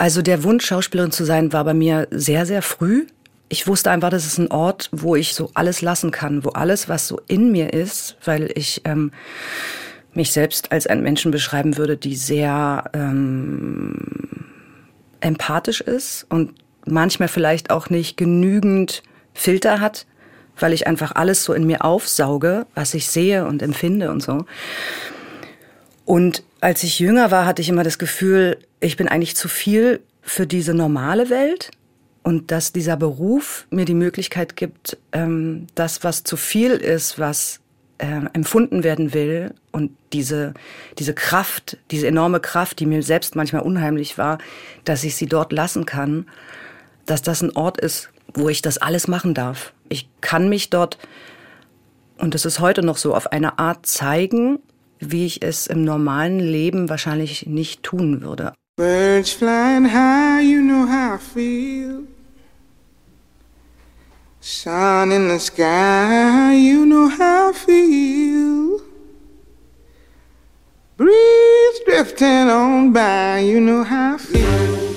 Also der Wunsch, Schauspielerin zu sein, war bei mir sehr, sehr früh. Ich wusste einfach, das ist ein Ort, wo ich so alles lassen kann, wo alles, was so in mir ist, weil ich ähm, mich selbst als einen Menschen beschreiben würde, die sehr ähm, empathisch ist und manchmal vielleicht auch nicht genügend Filter hat, weil ich einfach alles so in mir aufsauge, was ich sehe und empfinde und so. Und als ich jünger war, hatte ich immer das Gefühl, ich bin eigentlich zu viel für diese normale Welt und dass dieser Beruf mir die Möglichkeit gibt, ähm, das, was zu viel ist, was äh, empfunden werden will und diese, diese Kraft, diese enorme Kraft, die mir selbst manchmal unheimlich war, dass ich sie dort lassen kann, dass das ein Ort ist, wo ich das alles machen darf. Ich kann mich dort, und das ist heute noch so, auf eine Art zeigen, wie ich es im normalen Leben wahrscheinlich nicht tun würde. Birds flying high, you know how I feel. Sun in the sky, you know how I feel. Breeze drifting on by, you know how I feel.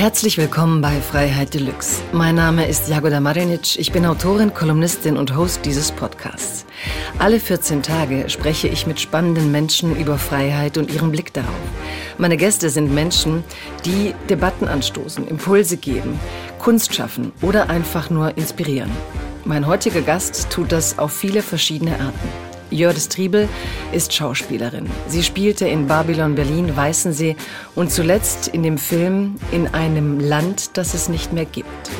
Herzlich willkommen bei Freiheit Deluxe. Mein Name ist Jagoda Marinic. Ich bin Autorin, Kolumnistin und Host dieses Podcasts. Alle 14 Tage spreche ich mit spannenden Menschen über Freiheit und ihren Blick darauf. Meine Gäste sind Menschen, die Debatten anstoßen, Impulse geben, Kunst schaffen oder einfach nur inspirieren. Mein heutiger Gast tut das auf viele verschiedene Arten. Jördis Triebel ist Schauspielerin. Sie spielte in Babylon Berlin, Weißensee und zuletzt in dem Film In einem Land, das es nicht mehr gibt.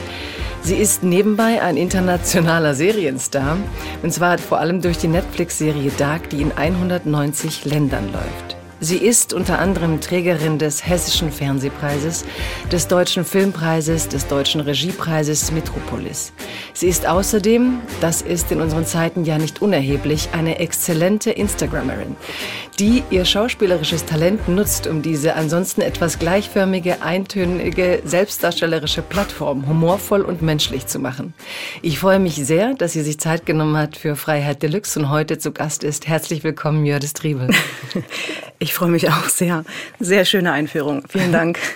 Sie ist nebenbei ein internationaler Serienstar, und zwar vor allem durch die Netflix-Serie Dark, die in 190 Ländern läuft. Sie ist unter anderem Trägerin des Hessischen Fernsehpreises, des Deutschen Filmpreises, des Deutschen Regiepreises Metropolis. Sie ist außerdem, das ist in unseren Zeiten ja nicht unerheblich, eine exzellente Instagrammerin, die ihr schauspielerisches Talent nutzt, um diese ansonsten etwas gleichförmige, eintönige, selbstdarstellerische Plattform humorvoll und menschlich zu machen. Ich freue mich sehr, dass sie sich Zeit genommen hat für Freiheit Deluxe und heute zu Gast ist. Herzlich willkommen, Jördis Triebel. Ich freue mich auch sehr. Sehr schöne Einführung. Vielen Dank.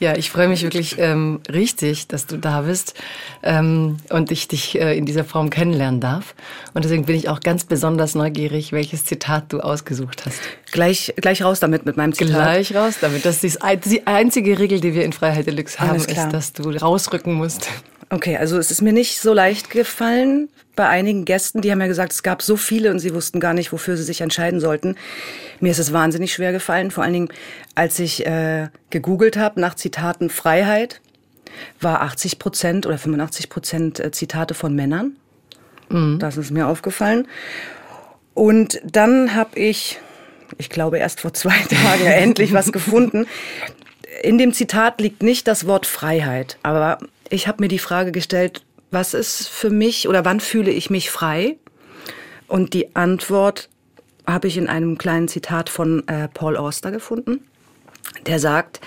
Ja, ich freue mich wirklich ähm, richtig, dass du da bist ähm, und ich dich äh, in dieser Form kennenlernen darf. Und deswegen bin ich auch ganz besonders neugierig, welches Zitat du ausgesucht hast. Gleich, gleich raus damit mit meinem Zitat. Gleich raus damit. Das ist die einzige Regel, die wir in Freiheit Deluxe haben, ist, dass du rausrücken musst. Okay, also es ist mir nicht so leicht gefallen bei einigen Gästen. Die haben ja gesagt, es gab so viele und sie wussten gar nicht, wofür sie sich entscheiden sollten. Mir ist es wahnsinnig schwer gefallen, vor allen Dingen, als ich äh, gegoogelt habe nach Zitaten Freiheit, war 80 Prozent oder 85 Prozent äh, Zitate von Männern. Mhm. Das ist mir aufgefallen. Und dann habe ich, ich glaube erst vor zwei Tagen endlich was gefunden. In dem Zitat liegt nicht das Wort Freiheit, aber ich habe mir die Frage gestellt, was ist für mich oder wann fühle ich mich frei? Und die Antwort habe ich in einem kleinen Zitat von äh, Paul Auster gefunden. Der sagt,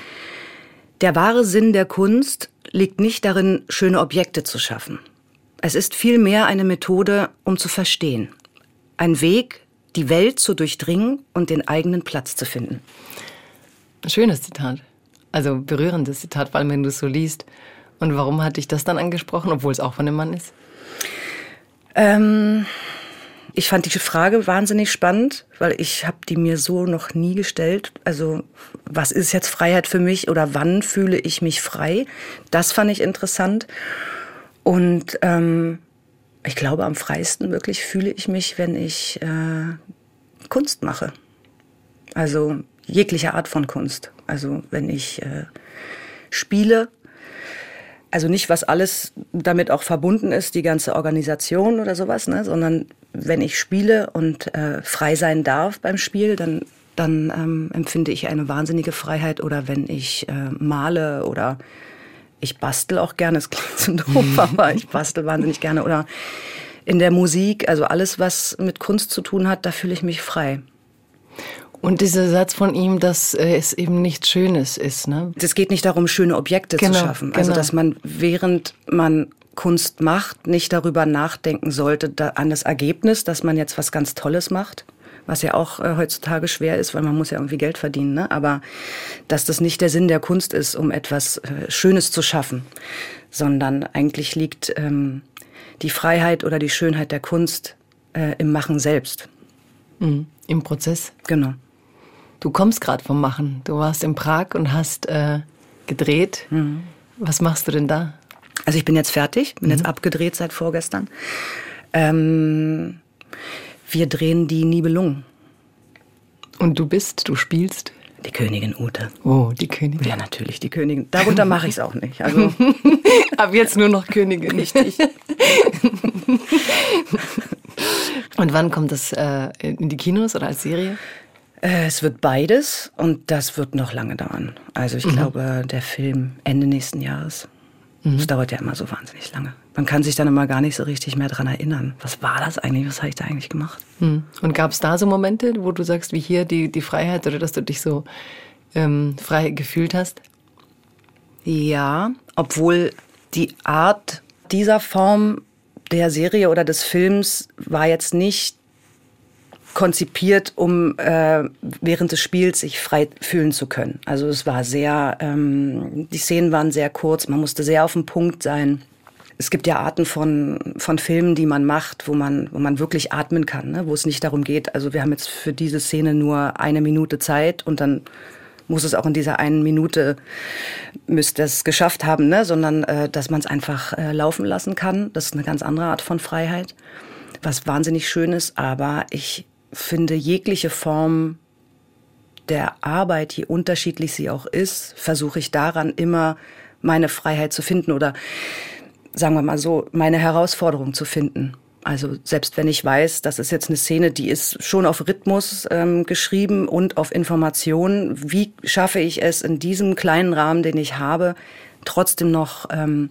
der wahre Sinn der Kunst liegt nicht darin, schöne Objekte zu schaffen. Es ist vielmehr eine Methode, um zu verstehen. Ein Weg, die Welt zu durchdringen und den eigenen Platz zu finden. Schönes Zitat. Also berührendes Zitat, vor allem wenn du es so liest. Und warum hat dich das dann angesprochen, obwohl es auch von einem Mann ist? Ähm, ich fand die Frage wahnsinnig spannend, weil ich habe die mir so noch nie gestellt. Also was ist jetzt Freiheit für mich oder wann fühle ich mich frei? Das fand ich interessant. Und ähm, ich glaube, am freisten wirklich fühle ich mich, wenn ich äh, Kunst mache. Also jegliche Art von Kunst. Also wenn ich äh, spiele also nicht, was alles damit auch verbunden ist, die ganze Organisation oder sowas, ne, sondern wenn ich spiele und äh, frei sein darf beim Spiel, dann, dann ähm, empfinde ich eine wahnsinnige Freiheit. Oder wenn ich äh, male oder ich bastel auch gerne, es klingt so doof, mhm. aber ich bastel wahnsinnig gerne. Oder in der Musik, also alles, was mit Kunst zu tun hat, da fühle ich mich frei. Und dieser Satz von ihm, dass äh, es eben nichts Schönes ist. Ne? Es geht nicht darum, schöne Objekte genau, zu schaffen. Also, genau. dass man, während man Kunst macht, nicht darüber nachdenken sollte, an das Ergebnis, dass man jetzt was ganz Tolles macht. was ja auch äh, heutzutage schwer ist, weil man muss ja irgendwie Geld verdienen. Ne? Aber dass das nicht der Sinn der Kunst ist, um etwas äh, Schönes zu schaffen, sondern eigentlich liegt ähm, die Freiheit oder die Schönheit der Kunst äh, im Machen selbst. Mhm. Im Prozess. Genau. Du kommst gerade vom Machen. Du warst in Prag und hast äh, gedreht. Mhm. Was machst du denn da? Also ich bin jetzt fertig, bin mhm. jetzt abgedreht seit vorgestern. Ähm, wir drehen die Nibelungen. Und du bist, du spielst? Die Königin Ute. Oh, die Königin. Ja, natürlich, die Königin. Darunter mache ich es auch nicht. Also. Ab jetzt nur noch Königin. Richtig. und wann kommt das äh, in die Kinos oder als Serie? Äh, es wird beides und das wird noch lange dauern. Also ich mhm. glaube, der Film Ende nächsten Jahres. Mhm. Das dauert ja immer so wahnsinnig lange. Man kann sich dann immer gar nicht so richtig mehr daran erinnern. Was war das eigentlich? Was habe ich da eigentlich gemacht? Mhm. Und gab es da so Momente, wo du sagst, wie hier die, die Freiheit oder dass du dich so ähm, frei gefühlt hast? Ja, obwohl die Art dieser Form der Serie oder des Films war jetzt nicht konzipiert, um äh, während des Spiels sich frei fühlen zu können. Also es war sehr, ähm, die Szenen waren sehr kurz, man musste sehr auf dem Punkt sein. Es gibt ja Arten von, von Filmen, die man macht, wo man, wo man wirklich atmen kann, ne? wo es nicht darum geht, also wir haben jetzt für diese Szene nur eine Minute Zeit und dann muss es auch in dieser einen Minute, müsste es geschafft haben, ne? sondern äh, dass man es einfach äh, laufen lassen kann. Das ist eine ganz andere Art von Freiheit, was wahnsinnig schön ist, aber ich finde jegliche Form der Arbeit, je unterschiedlich sie auch ist, versuche ich daran immer meine Freiheit zu finden oder sagen wir mal so, meine Herausforderung zu finden. Also selbst wenn ich weiß, das ist jetzt eine Szene, die ist schon auf Rhythmus ähm, geschrieben und auf Information, wie schaffe ich es in diesem kleinen Rahmen, den ich habe, trotzdem noch ähm,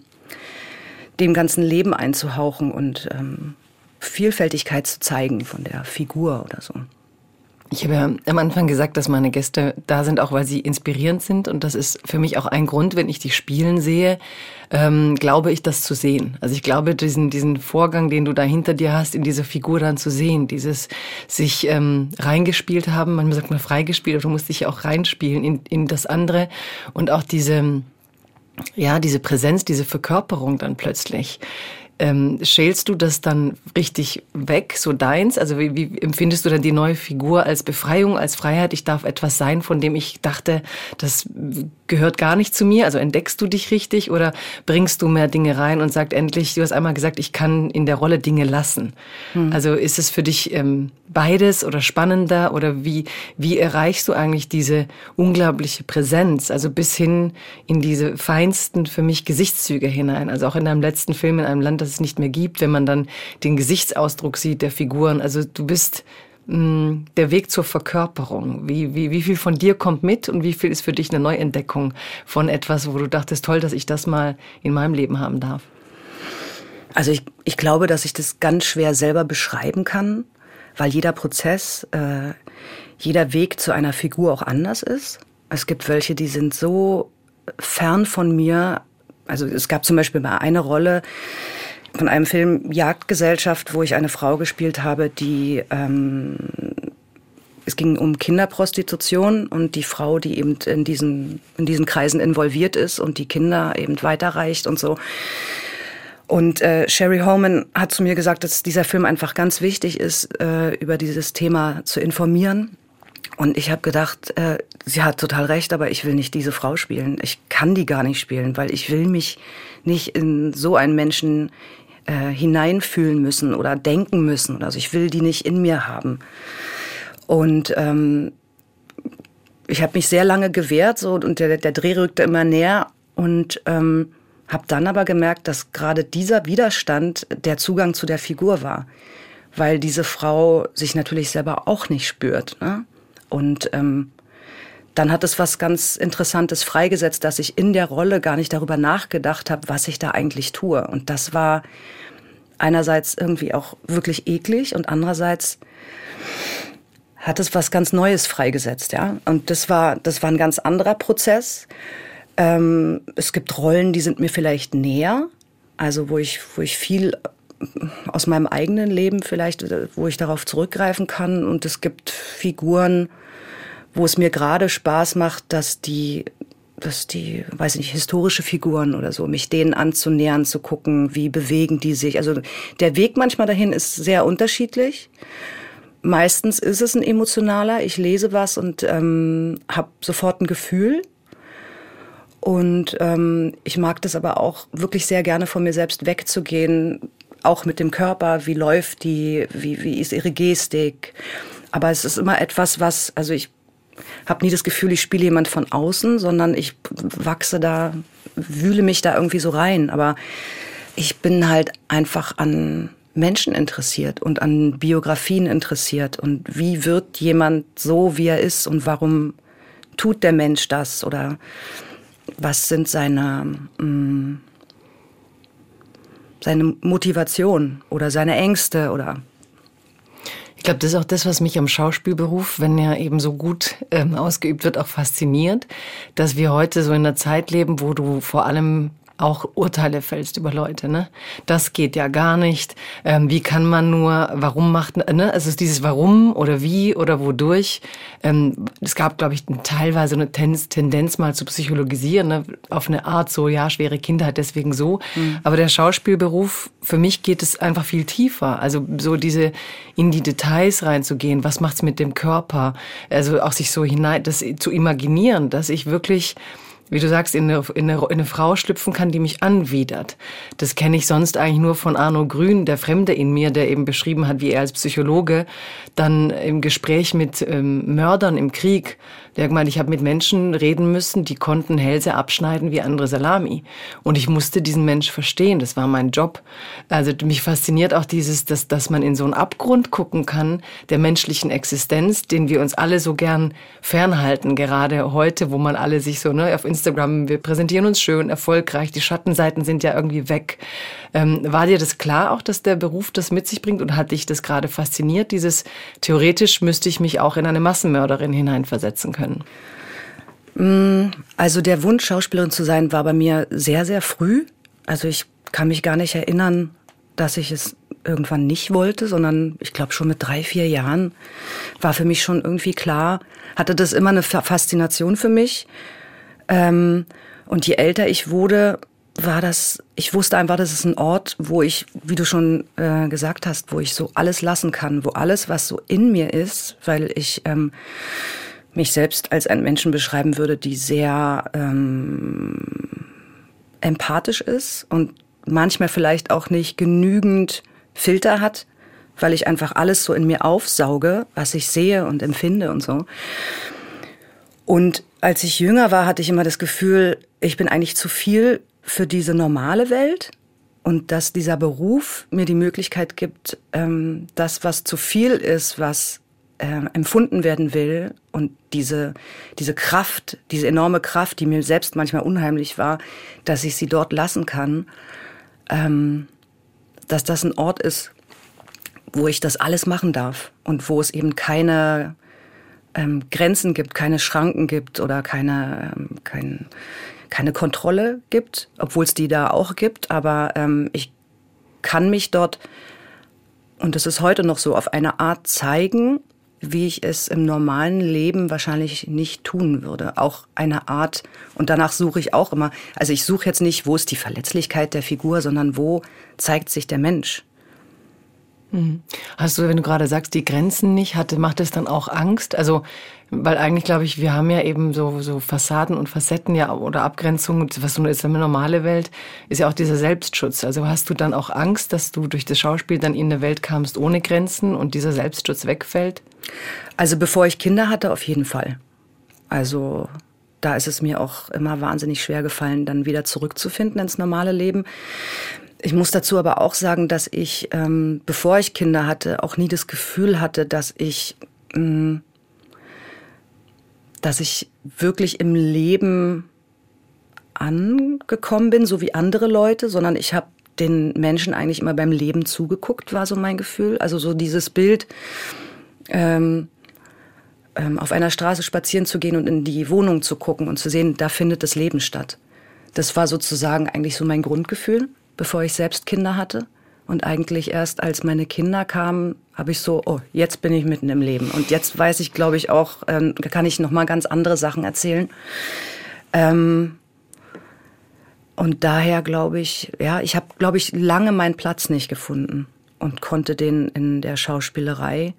dem ganzen Leben einzuhauchen und ähm, Vielfältigkeit zu zeigen von der Figur oder so. Ich habe ja am Anfang gesagt, dass meine Gäste da sind, auch weil sie inspirierend sind. Und das ist für mich auch ein Grund, wenn ich die spielen sehe, ähm, glaube ich, das zu sehen. Also ich glaube, diesen, diesen Vorgang, den du da hinter dir hast, in dieser Figur dann zu sehen, dieses sich ähm, reingespielt haben, manchmal sagt man freigespielt, aber du musst dich ja auch reinspielen in, in das andere und auch diese, ja, diese Präsenz, diese Verkörperung dann plötzlich. Ähm, schälst du das dann richtig weg, so deins? Also wie, wie empfindest du dann die neue Figur als Befreiung, als Freiheit? Ich darf etwas sein, von dem ich dachte, das gehört gar nicht zu mir. Also entdeckst du dich richtig oder bringst du mehr Dinge rein und sagst endlich, du hast einmal gesagt, ich kann in der Rolle Dinge lassen. Hm. Also ist es für dich ähm, beides oder spannender oder wie, wie erreichst du eigentlich diese unglaubliche Präsenz? Also bis hin in diese feinsten für mich Gesichtszüge hinein. Also auch in deinem letzten Film in einem Land, das es nicht mehr gibt, wenn man dann den Gesichtsausdruck sieht der Figuren. Also du bist mh, mm, der Weg zur Verkörperung. Wie, wie, wie viel von dir kommt mit und wie viel ist für dich eine Neuentdeckung von etwas, wo du dachtest, toll, dass ich das mal in meinem Leben haben darf? Also ich, ich glaube, dass ich das ganz schwer selber beschreiben kann, weil jeder Prozess, äh, jeder Weg zu einer Figur auch anders ist. Es gibt welche, die sind so fern von mir. Also es gab zum Beispiel mal eine Rolle, von einem Film Jagdgesellschaft, wo ich eine Frau gespielt habe, die ähm, es ging um Kinderprostitution und die Frau, die eben in diesen, in diesen Kreisen involviert ist und die Kinder eben weiterreicht und so. Und äh, Sherry Holman hat zu mir gesagt, dass dieser Film einfach ganz wichtig ist, äh, über dieses Thema zu informieren. Und ich habe gedacht, äh, sie hat total recht, aber ich will nicht diese Frau spielen. Ich kann die gar nicht spielen, weil ich will mich nicht in so einen Menschen äh, hineinfühlen müssen oder denken müssen. Also ich will die nicht in mir haben. Und ähm, ich habe mich sehr lange gewehrt so, und der, der Dreh rückte immer näher und ähm, habe dann aber gemerkt, dass gerade dieser Widerstand der Zugang zu der Figur war, weil diese Frau sich natürlich selber auch nicht spürt. Ne? Und ähm, dann hat es was ganz Interessantes freigesetzt, dass ich in der Rolle gar nicht darüber nachgedacht habe, was ich da eigentlich tue. Und das war einerseits irgendwie auch wirklich eklig und andererseits hat es was ganz Neues freigesetzt, ja. Und das war, das war ein ganz anderer Prozess. Ähm, es gibt Rollen, die sind mir vielleicht näher, also wo ich, wo ich viel aus meinem eigenen Leben vielleicht, wo ich darauf zurückgreifen kann. Und es gibt Figuren, wo es mir gerade Spaß macht, dass die, dass die, weiß ich nicht, historische Figuren oder so, mich denen anzunähern, zu gucken, wie bewegen die sich. Also der Weg manchmal dahin ist sehr unterschiedlich. Meistens ist es ein emotionaler. Ich lese was und ähm, habe sofort ein Gefühl. Und ähm, ich mag das aber auch wirklich sehr gerne von mir selbst wegzugehen, auch mit dem Körper. Wie läuft die? Wie, wie ist ihre Gestik? Aber es ist immer etwas, was, also ich habe nie das Gefühl, ich spiele jemand von außen, sondern ich wachse da, wühle mich da irgendwie so rein. Aber ich bin halt einfach an Menschen interessiert und an Biografien interessiert. Und wie wird jemand so, wie er ist? Und warum tut der Mensch das? Oder was sind seine, mh, mm, seine Motivation oder seine Ängste? Oder ich glaube, das ist auch das, was mich am Schauspielberuf, wenn er eben so gut ähm, ausgeübt wird, auch fasziniert, dass wir heute so in einer Zeit leben, wo du vor allem auch Urteile fällst über Leute. Ne? Das geht ja gar nicht. Ähm, wie kann man nur, warum macht, ne? also dieses Warum oder wie oder wodurch. Ähm, es gab, glaube ich, teilweise eine Tendenz mal zu psychologisieren, ne? auf eine Art so, ja, schwere Kindheit, deswegen so. Mhm. Aber der Schauspielberuf, für mich geht es einfach viel tiefer. Also so diese, in die Details reinzugehen, was macht's mit dem Körper? Also auch sich so hinein, das zu imaginieren, dass ich wirklich wie du sagst, in eine, in, eine, in eine Frau schlüpfen kann, die mich anwidert. Das kenne ich sonst eigentlich nur von Arno Grün, der Fremde in mir, der eben beschrieben hat, wie er als Psychologe dann im Gespräch mit ähm, Mördern im Krieg der gemeint, ich habe mit Menschen reden müssen, die konnten Hälse abschneiden wie andere Salami. Und ich musste diesen Mensch verstehen. Das war mein Job. Also mich fasziniert auch dieses, dass, dass man in so einen Abgrund gucken kann der menschlichen Existenz, den wir uns alle so gern fernhalten. Gerade heute, wo man alle sich so ne, auf Instagram, wir präsentieren uns schön, erfolgreich, die Schattenseiten sind ja irgendwie weg. Ähm, war dir das klar auch, dass der Beruf das mit sich bringt und hat dich das gerade fasziniert? Dieses theoretisch müsste ich mich auch in eine Massenmörderin hineinversetzen können. Mm, also der Wunsch, Schauspielerin zu sein, war bei mir sehr, sehr früh. Also ich kann mich gar nicht erinnern, dass ich es irgendwann nicht wollte, sondern ich glaube schon mit drei, vier Jahren war für mich schon irgendwie klar, hatte das immer eine Faszination für mich. Ähm, und je älter ich wurde, war das, ich wusste einfach, das ist ein Ort, wo ich, wie du schon äh, gesagt hast, wo ich so alles lassen kann, wo alles, was so in mir ist, weil ich ähm, mich selbst als einen Menschen beschreiben würde, die sehr ähm, empathisch ist und manchmal vielleicht auch nicht genügend Filter hat, weil ich einfach alles so in mir aufsauge, was ich sehe und empfinde und so. Und als ich jünger war, hatte ich immer das Gefühl, ich bin eigentlich zu viel für diese normale Welt und dass dieser Beruf mir die Möglichkeit gibt, ähm, das, was zu viel ist, was äh, empfunden werden will und diese, diese Kraft, diese enorme Kraft, die mir selbst manchmal unheimlich war, dass ich sie dort lassen kann, ähm, dass das ein Ort ist, wo ich das alles machen darf und wo es eben keine ähm, Grenzen gibt, keine Schranken gibt oder keine, ähm, kein, keine Kontrolle gibt, obwohl es die da auch gibt. Aber ähm, ich kann mich dort, und es ist heute noch so, auf eine Art zeigen, wie ich es im normalen Leben wahrscheinlich nicht tun würde. Auch eine Art, und danach suche ich auch immer, also ich suche jetzt nicht, wo ist die Verletzlichkeit der Figur, sondern wo zeigt sich der Mensch. Mhm. Hast du, wenn du gerade sagst, die Grenzen nicht hatte, macht es dann auch Angst? Also, weil eigentlich glaube ich, wir haben ja eben so, so Fassaden und Facetten ja oder Abgrenzungen, was so ist eine normale Welt, ist ja auch dieser Selbstschutz. Also hast du dann auch Angst, dass du durch das Schauspiel dann in eine Welt kamst ohne Grenzen und dieser Selbstschutz wegfällt? Also bevor ich Kinder hatte, auf jeden Fall. Also da ist es mir auch immer wahnsinnig schwer gefallen, dann wieder zurückzufinden ins normale Leben. Ich muss dazu aber auch sagen, dass ich, ähm, bevor ich Kinder hatte, auch nie das Gefühl hatte, dass ich, mh, mm, dass ich wirklich im Leben angekommen bin, so wie andere Leute, sondern ich habe den Menschen eigentlich immer beim Leben zugeguckt, war so mein Gefühl. Also so dieses Bild, ähm, ähm, auf einer Straße spazieren zu gehen und in die Wohnung zu gucken und zu sehen, da findet das Leben statt. Das war sozusagen eigentlich so mein Grundgefühl bevor ich selbst Kinder hatte. Und eigentlich erst als meine Kinder kamen, habe ich so, oh, jetzt bin ich mitten im Leben. Und jetzt weiß ich, glaube ich, auch, ähm, kann ich noch mal ganz andere Sachen erzählen. Ähm, und daher glaube ich, ja, ich habe, glaube ich, lange meinen Platz nicht gefunden und konnte den in der Schauspielerei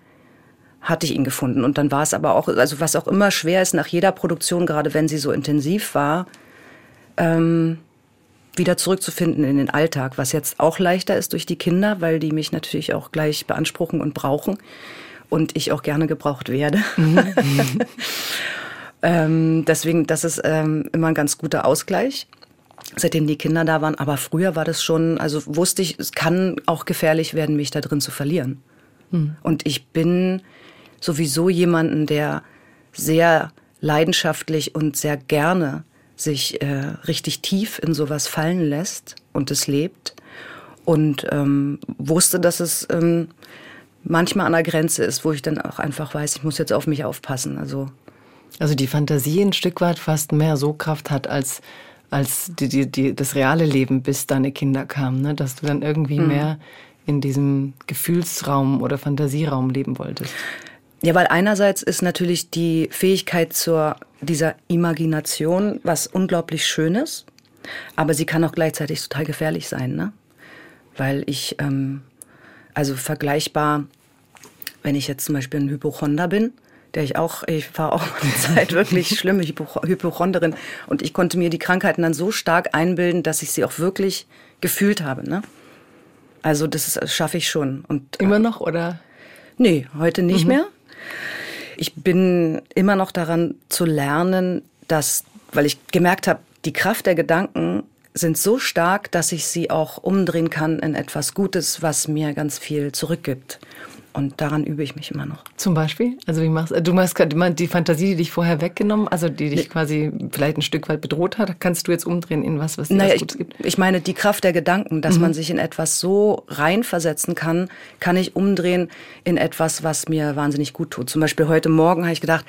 hatte ich ihn gefunden. Und dann war es aber auch, also was auch immer schwer ist nach jeder Produktion, gerade wenn sie so intensiv war, ähm, wieder zurückzufinden in den Alltag, was jetzt auch leichter ist durch die Kinder, weil die mich natürlich auch gleich beanspruchen und brauchen und ich auch gerne gebraucht werde. Mhm. ähm, deswegen, das ist ähm, immer ein ganz guter Ausgleich, seitdem die Kinder da waren. Aber früher war das schon, also wusste ich, es kann auch gefährlich werden, mich da drin zu verlieren. Mhm. Und ich bin sowieso jemanden, der sehr leidenschaftlich und sehr gerne sich äh, richtig tief in sowas fallen lässt und es lebt und ähm, wusste, dass es ähm, manchmal an der Grenze ist, wo ich dann auch einfach weiß, ich muss jetzt auf mich aufpassen. Also, also die Fantasie ein Stück weit fast mehr so Kraft hat als als die, die, die, das reale Leben, bis deine Kinder kamen, ne? dass du dann irgendwie mhm. mehr in diesem Gefühlsraum oder Fantasieraum leben wolltest. Ja, weil einerseits ist natürlich die Fähigkeit zur dieser Imagination was unglaublich Schönes, aber sie kann auch gleichzeitig total gefährlich sein, ne? Weil ich, ähm, also vergleichbar, wenn ich jetzt zum Beispiel ein Hypochonder bin, der ich auch, ich war auch eine Zeit wirklich schlimme Hypochonderin und ich konnte mir die Krankheiten dann so stark einbilden, dass ich sie auch wirklich gefühlt habe, ne? Also das, das schaffe ich schon. Und, Immer noch oder? Nee, heute nicht mhm. mehr. Ich bin immer noch daran zu lernen, dass, weil ich gemerkt habe, die Kraft der Gedanken sind so stark, dass ich sie auch umdrehen kann in etwas Gutes, was mir ganz viel zurückgibt. Und daran übe ich mich immer noch. Zum Beispiel? Also wie machst du machst die Fantasie, die dich vorher weggenommen, also die dich quasi vielleicht ein Stück weit bedroht hat, kannst du jetzt umdrehen in was, was dir naja, was Gutes gibt? Ich meine, die Kraft der Gedanken, dass mhm. man sich in etwas so reinversetzen kann, kann ich umdrehen in etwas, was mir wahnsinnig gut tut. Zum Beispiel heute Morgen habe ich gedacht,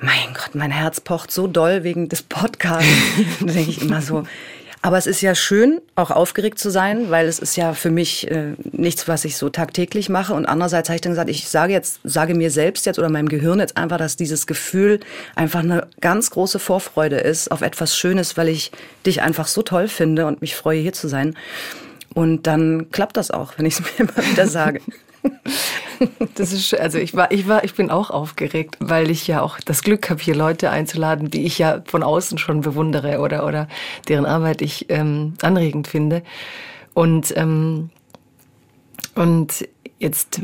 mein Gott, mein Herz pocht so doll wegen des Podcasts. da denke ich immer so, aber es ist ja schön, auch aufgeregt zu sein, weil es ist ja für mich äh, nichts, was ich so tagtäglich mache. Und andererseits habe ich dann gesagt, ich sage jetzt, sage mir selbst jetzt oder meinem Gehirn jetzt einfach, dass dieses Gefühl einfach eine ganz große Vorfreude ist auf etwas Schönes, weil ich dich einfach so toll finde und mich freue, hier zu sein. Und dann klappt das auch, wenn ich es mir immer wieder sage. Das ist also ich war ich war ich bin auch aufgeregt, weil ich ja auch das Glück habe hier Leute einzuladen, die ich ja von außen schon bewundere oder oder deren Arbeit ich ähm, anregend finde und ähm, und jetzt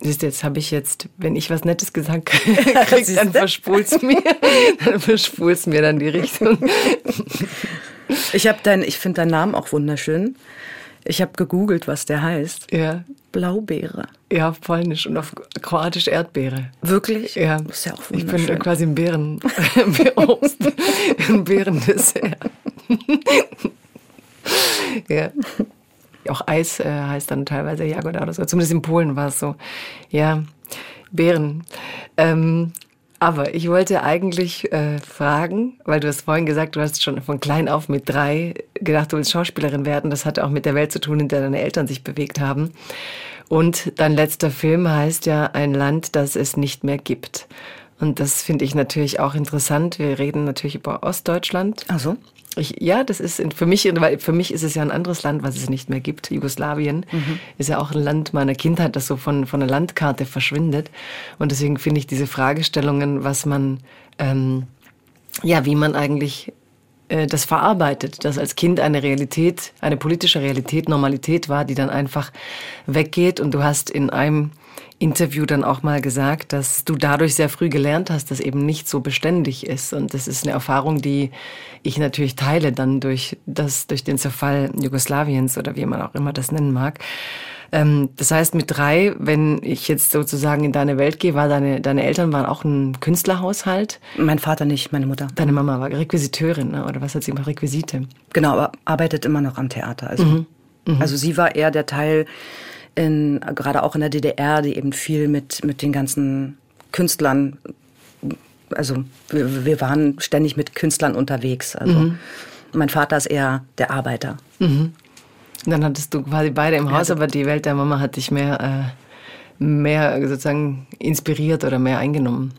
Siehst jetzt habe ich jetzt, wenn ich was Nettes gesagt kriege, dann verspulst mir, dann mir dann die Richtung. Ich habe dein, ich finde deinen Namen auch wunderschön. Ich habe gegoogelt, was der heißt. Ja. Blaubeere. Ja, auf Polnisch und auf Kroatisch Erdbeere. Wirklich? Ja. Das ist ja auch Ich bin quasi ein Beeren, Obst, ein Beerendessert. ja. Auch Eis äh, heißt dann teilweise Jagoda oder so. Zumindest in Polen war es so. Ja, Beeren. Ähm, aber ich wollte eigentlich äh, fragen, weil du hast vorhin gesagt, du hast schon von klein auf mit drei gedacht, du willst Schauspielerin werden. Das hatte auch mit der Welt zu tun, in der deine Eltern sich bewegt haben. Und dein letzter Film heißt ja Ein Land, das es nicht mehr gibt. Und das finde ich natürlich auch interessant. Wir reden natürlich über Ostdeutschland. Also ich, ja, das ist für mich, weil für mich ist es ja ein anderes Land, was es nicht mehr gibt. Jugoslawien mhm. ist ja auch ein Land meiner Kindheit, das so von, von der Landkarte verschwindet. Und deswegen finde ich diese Fragestellungen, was man, ähm, ja, wie man eigentlich äh, das verarbeitet, dass als Kind eine Realität, eine politische Realität, Normalität war, die dann einfach weggeht und du hast in einem Interview dann auch mal gesagt, dass du dadurch sehr früh gelernt hast, dass eben nicht so beständig ist. Und das ist eine Erfahrung, die ich natürlich teile dann durch das, durch den Zerfall Jugoslawiens oder wie man auch immer das nennen mag. Ähm, das heißt, mit drei, wenn ich jetzt sozusagen in deine Welt gehe, war deine, deine Eltern waren auch ein Künstlerhaushalt? Mein Vater nicht, meine Mutter. Deine Mama war Requisiteurin, ne? oder was hat sie gemacht? Requisite? Genau, aber arbeitet immer noch am Theater. Also, mhm. Mhm. also sie war eher der Teil, in, gerade auch in der DDR, die eben viel mit, mit den ganzen Künstlern, also wir, wir waren ständig mit Künstlern unterwegs. Also mhm. mein Vater ist eher der Arbeiter. Mhm. Dann hattest du quasi beide im Haus, aber die Welt der Mama hat dich mehr, äh, mehr sozusagen inspiriert oder mehr eingenommen.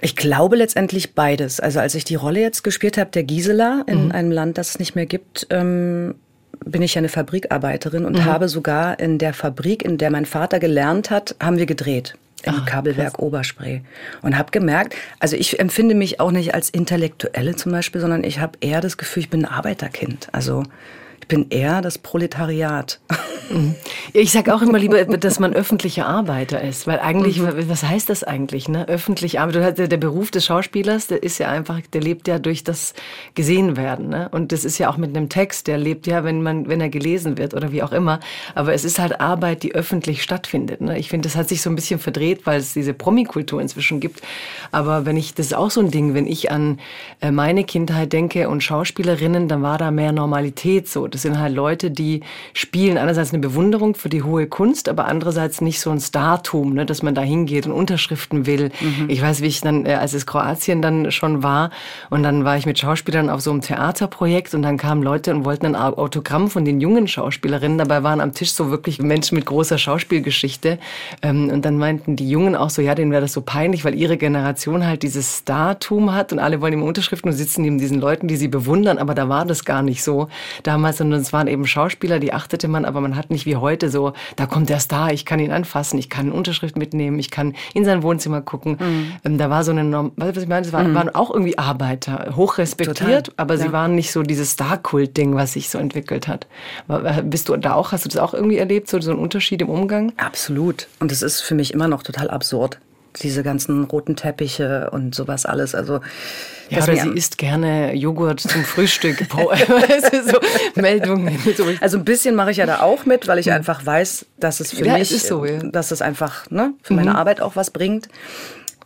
Ich glaube letztendlich beides. Also als ich die Rolle jetzt gespielt habe, der Gisela in mhm. einem Land, das es nicht mehr gibt, ähm, bin ich ja eine Fabrikarbeiterin und mhm. habe sogar in der Fabrik, in der mein Vater gelernt hat, haben wir gedreht im Ach, Kabelwerk krass. Oberspray und habe gemerkt, also ich empfinde mich auch nicht als Intellektuelle zum Beispiel, sondern ich habe eher das Gefühl, ich bin ein Arbeiterkind. Also ich bin eher das Proletariat. Mhm. Ich sage auch immer lieber, dass man öffentlicher Arbeiter ist, weil eigentlich, mhm. was heißt das eigentlich? Ne? Öffentlich Arbeiter, der Beruf des Schauspielers, der ist ja einfach, der lebt ja durch das gesehen werden. Ne? Und das ist ja auch mit einem Text, der lebt ja, wenn man, wenn er gelesen wird oder wie auch immer. Aber es ist halt Arbeit, die öffentlich stattfindet. Ne? Ich finde, das hat sich so ein bisschen verdreht, weil es diese Promikultur inzwischen gibt. Aber wenn ich, das ist auch so ein Ding, wenn ich an äh, meine Kindheit denke und Schauspielerinnen, dann war da mehr Normalität so. Das sind halt Leute, die spielen einerseits eine Bewunderung für die hohe Kunst, aber andererseits nicht so ein Startum, ne, dass man da hingeht und Unterschriften will. Mhm. Ich weiß, wie ich dann, äh, als es Kroatien dann schon war, und dann war ich mit Schauspielern auf so einem Theaterprojekt und dann kamen Leute und wollten ein Autogramm von den jungen Schauspielerinnen. Dabei waren am Tisch so wirklich Menschen mit großer Schauspielgeschichte. Ähm, und dann meinten die Jungen auch so, ja, denen wäre das so peinlich, weil ihre Generation halt dieses Startum hat und alle wollen ihm Unterschriften und sitzen neben diesen Leuten, die sie bewundern. Aber da war das gar nicht so damals sondern es waren eben Schauspieler, die achtete man, aber man hat nicht wie heute so, da kommt der Star, ich kann ihn anfassen, ich kann eine Unterschrift mitnehmen, ich kann in sein Wohnzimmer gucken. Mhm. Ähm, da war so eine, Norm was ich meine, es waren, mhm. waren auch irgendwie Arbeiter, hoch respektiert, Total. aber ja. sie waren nicht so dieses Star-Kult-Ding, was sich so entwickelt hat. Bist du da auch, hast du das auch irgendwie erlebt, so, so einen Unterschied im Umgang? Absolut. Und es ist für mich immer noch total absurd diese ganzen roten Teppiche und sowas alles. Also ja, oder sie isst gerne Joghurt zum Frühstück. so Meldungen. Also ein bisschen mache ich ja da auch mit, weil ich einfach weiß, dass es für ja, mich, es so, ja. dass es einfach ne, für meine mhm. Arbeit auch was bringt.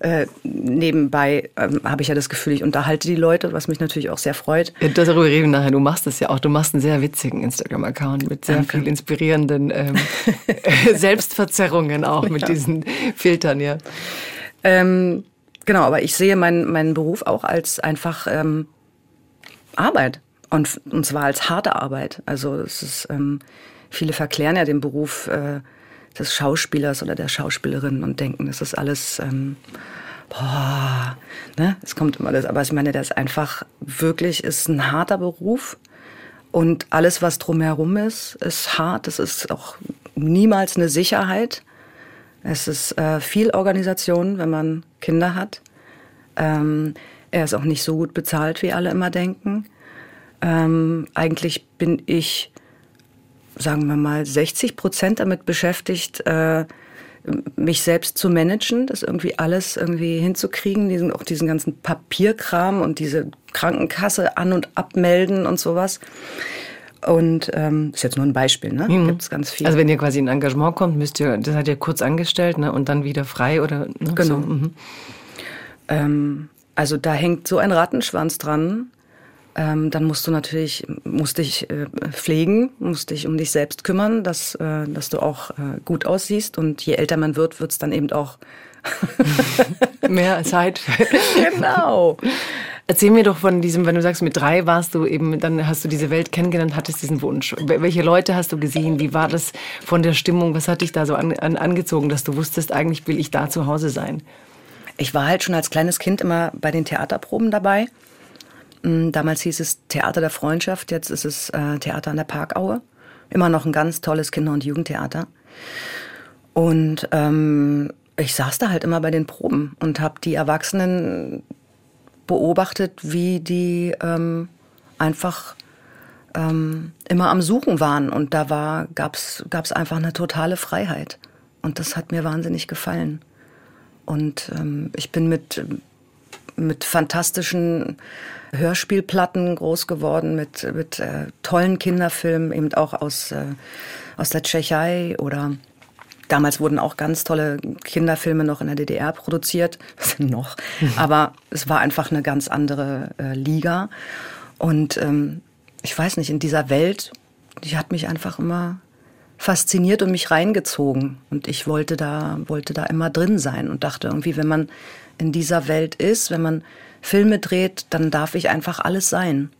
Äh, nebenbei ähm, habe ich ja das Gefühl, ich unterhalte die Leute, was mich natürlich auch sehr freut. Ja, darüber reden wir nachher. Du machst es ja auch. Du machst einen sehr witzigen Instagram-Account mit sehr Danke. viel inspirierenden ähm, Selbstverzerrungen auch mit ja. diesen Filtern, ja. Ähm, genau, aber ich sehe meinen, meinen Beruf auch als einfach ähm, Arbeit. Und, und zwar als harte Arbeit. Also es ist, ähm, viele verklären ja den Beruf äh, des Schauspielers oder der Schauspielerin und denken, das ist alles, ähm, boah, ne? Es kommt immer das. Aber ich meine, das ist einfach wirklich, ist ein harter Beruf. Und alles, was drumherum ist, ist hart. Es ist auch niemals eine Sicherheit. Es ist äh, viel Organisation, wenn man Kinder hat. Ähm, er ist auch nicht so gut bezahlt, wie alle immer denken. Ähm, eigentlich bin ich sagen wir mal, 60 Prozent damit beschäftigt, äh, mich selbst zu managen, das irgendwie alles irgendwie hinzukriegen, diesen, auch diesen ganzen Papierkram und diese Krankenkasse an- und abmelden und sowas. Und ähm, ist jetzt nur ein Beispiel, ne? Mhm. Gibt es ganz viel. Also wenn ihr quasi in Engagement kommt, müsst ihr, das seid ihr kurz angestellt, ne? Und dann wieder frei oder ne? Genau. So, mhm. ähm, also da hängt so ein Rattenschwanz dran ähm, dann musst du natürlich, musst dich äh, pflegen, musst dich um dich selbst kümmern, dass, äh, dass du auch äh, gut aussiehst. Und je älter man wird, wird es dann eben auch mehr Zeit. genau. Erzähl mir doch von diesem, wenn du sagst, mit drei warst du eben, dann hast du diese Welt kennengelernt, hattest diesen Wunsch. Welche Leute hast du gesehen? Wie war das von der Stimmung? Was hat dich da so an, an, angezogen, dass du wusstest, eigentlich will ich da zu Hause sein? Ich war halt schon als kleines Kind immer bei den Theaterproben dabei. Mm, damals hieß es Theater der Freundschaft, jetzt ist es äh, Theater an der Parkaue. Immer noch ein ganz tolles Kinder- und Jugendtheater. Und ähm, ich saß da halt immer bei den Proben und habe die Erwachsenen beobachtet, wie die ähm, einfach ähm, immer am Suchen waren. Und da war, gab's, einfach eine totale Freiheit. Und das hat mir wahnsinnig gefallen. Und ähm, ich bin mit, mit fantastischen Hörspielplatten groß geworden mit, mit äh, tollen Kinderfilmen, eben auch aus, äh, aus der Tschechei oder Damals wurden auch ganz tolle Kinderfilme noch in der DDR produziert, noch, aber es war einfach eine ganz andere äh, Liga. Und ähm, ich weiß nicht, in dieser Welt, die hat mich einfach immer fasziniert und mich reingezogen. Und ich wollte da, wollte da immer drin sein und dachte irgendwie, wenn man in dieser Welt ist, wenn man Filme dreht, dann darf ich einfach alles sein.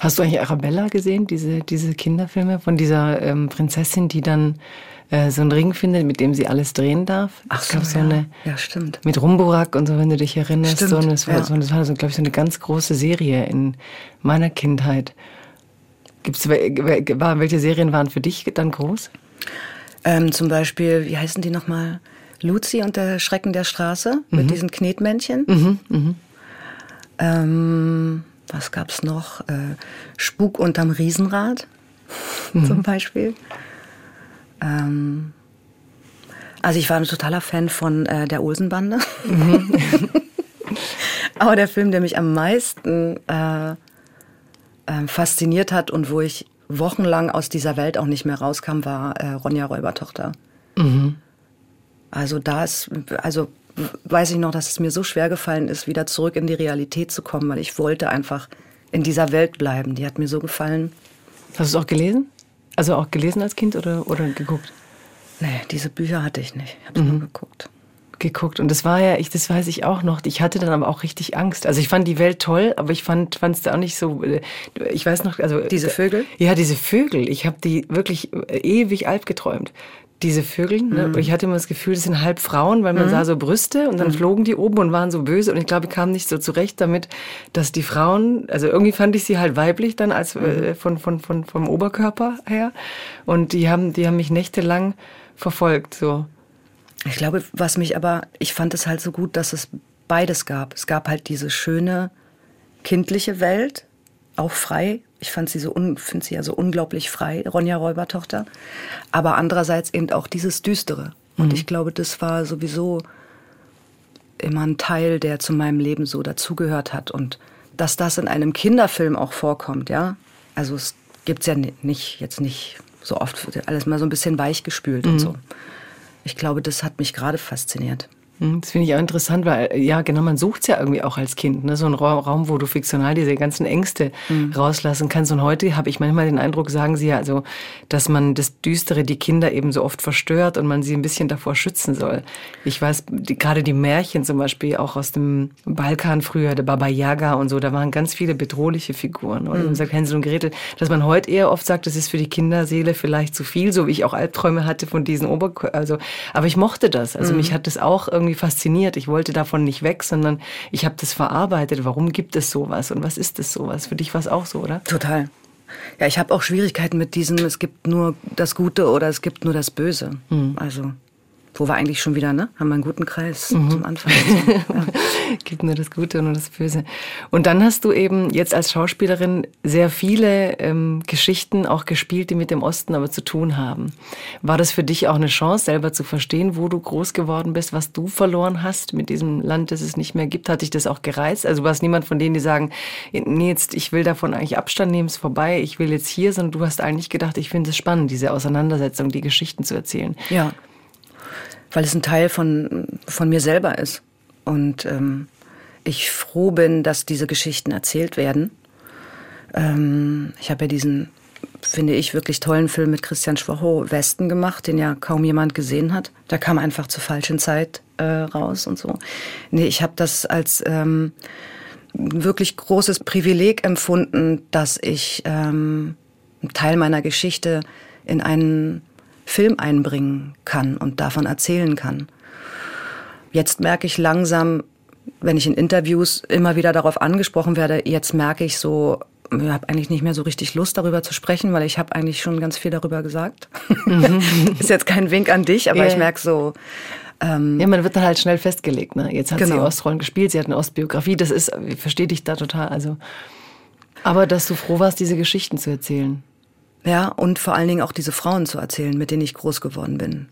Hast du eigentlich Arabella gesehen, diese, diese Kinderfilme von dieser ähm, Prinzessin, die dann äh, so einen Ring findet, mit dem sie alles drehen darf? Ach so, so ja. eine, ja, stimmt. Mit Rumburak und so, wenn du dich erinnerst. Stimmt, so, und das war, ja. so, das war so, glaube ich, so eine ganz große Serie in meiner Kindheit. Gibt's, war, welche Serien waren für dich dann groß? Ähm, zum Beispiel, wie heißen die nochmal? Luzi und der Schrecken der Straße Mhm. mit diesen Knetmännchen. Ähm, was gab's noch? Äh, Spuk unterm Riesenrad Mhm. zum Beispiel. Ähm, also ich war ein totaler Fan von äh, der Olsenbande. Mhm. Aber der Film, der mich am meisten äh, äh, fasziniert hat und wo ich wochenlang aus dieser Welt auch nicht mehr rauskam, war äh, Ronja Räubertochter. Also da ist, also weiß ich noch, dass es mir so schwer gefallen ist, wieder zurück in die Realität zu kommen, weil ich wollte einfach in dieser Welt bleiben. Die hat mir so gefallen. Hast du es auch gelesen? Also auch gelesen als Kind oder, oder geguckt? Nee, diese Bücher hatte ich nicht. Ich habe nur geguckt. geguckt und das war ja, ich, das weiß ich auch noch. Ich hatte dann aber auch richtig Angst. Also ich fand die Welt toll, aber ich fand es da auch nicht so. äh, Ich weiß noch, also Diese Vögel? Ja, diese Vögel. Ich habe die wirklich äh, ewig alb geträumt. Diese Vögel. Ne? Und ich hatte immer das Gefühl, das sind halb Frauen, weil man sah so Brüste und dann flogen die oben und waren so böse. Und ich glaube, ich kam nicht so zurecht damit, dass die Frauen, also irgendwie fand ich sie halt weiblich dann als äh, von, von, von vom Oberkörper her. Und die haben, die haben mich nächtelang verfolgt. So. Ich glaube, was mich aber, ich fand es halt so gut, dass es beides gab. Es gab halt diese schöne kindliche Welt, auch frei. Ich fand sie so, finde sie ja so unglaublich frei, Ronja Räubertochter. Aber andererseits eben auch dieses Düstere. Und ich glaube, das war sowieso immer ein Teil, der zu meinem Leben so dazugehört hat. Und dass das in einem Kinderfilm auch vorkommt, ja. Also es gibt's ja ni- nicht, jetzt nicht so oft, alles mal so ein bisschen weichgespült und so. Ich glaube, das hat mich gerade fasziniert. Hm, Das finde ich auch interessant, weil äh, ja genau, man sucht es ja irgendwie auch als Kind, ne? so ein Raum, wo du fiktional diese ganzen Ängste rauslassen kannst. Und heute habe ich manchmal den Eindruck, sagen sie ja, also, dass man das Düstere, die Kinder eben so oft verstört und man sie ein bisschen davor schützen soll. Ich weiß, gerade die Märchen zum Beispiel auch aus dem Balkan früher, der Baba Yaga und so, da waren ganz viele bedrohliche Figuren. Oder man sagt Hänsel und Gretel, dass man heute eher oft sagt, das ist für die Kinderseele vielleicht zu viel, so wie ich auch Albträume hatte von diesen Ober, also, aber ich mochte das. Also mich hat das auch irgendwie fasziniert. Ich wollte davon nicht weg, sondern ich habe das verarbeitet. Warum gibt es sowas und was ist es sowas? Für dich war es auch so, oder? Total. Ja, ich habe auch Schwierigkeiten mit diesem, es gibt nur das Gute oder es gibt nur das Böse. Also, wo wir eigentlich schon wieder, ne? Haben wir einen guten Kreis zum Anfang. Ja. gibt nur das Gute und nur das Böse. Und dann hast du eben jetzt als Schauspielerin sehr viele ähm, Geschichten auch gespielt, die mit dem Osten aber zu tun haben. War das für dich auch eine Chance, selber zu verstehen, wo du groß geworden bist, was du verloren hast mit diesem Land, das es nicht mehr gibt? Hat dich das auch gereizt? Also du warst niemand von denen, die sagen, nee, jetzt, ich will davon eigentlich Abstand nehmen, ist vorbei, ich will jetzt hier, sondern du hast eigentlich gedacht, ich finde es spannend, diese Auseinandersetzung, die Geschichten zu erzählen. Ja, weil es ein Teil von, von mir selber ist. Und ähm, ich froh bin, dass diese Geschichten erzählt werden. Ähm, ich habe ja diesen, finde ich, wirklich tollen Film mit Christian Schwocho Westen gemacht, den ja kaum jemand gesehen hat. Da kam einfach zur falschen Zeit äh, raus und so. Nee, ich habe das als ähm, wirklich großes Privileg empfunden, dass ich ähm, einen Teil meiner Geschichte in einen Film einbringen kann und davon erzählen kann. Jetzt merke ich langsam, wenn ich in Interviews immer wieder darauf angesprochen werde, jetzt merke ich so, ich habe eigentlich nicht mehr so richtig Lust darüber zu sprechen, weil ich habe eigentlich schon ganz viel darüber gesagt. Ist jetzt kein Wink an dich, aber Ja. ich merke so, ähm, Ja, man wird dann halt schnell festgelegt. Ne? Jetzt hat sie Genau. Ostrollen gespielt, sie hat eine Ostbiografie. Das ist, ich verstehe dich da total. Also, aber dass du froh warst, diese Geschichten zu erzählen. Ja, und vor allen Dingen auch diese Frauen zu erzählen, mit denen ich groß geworden bin.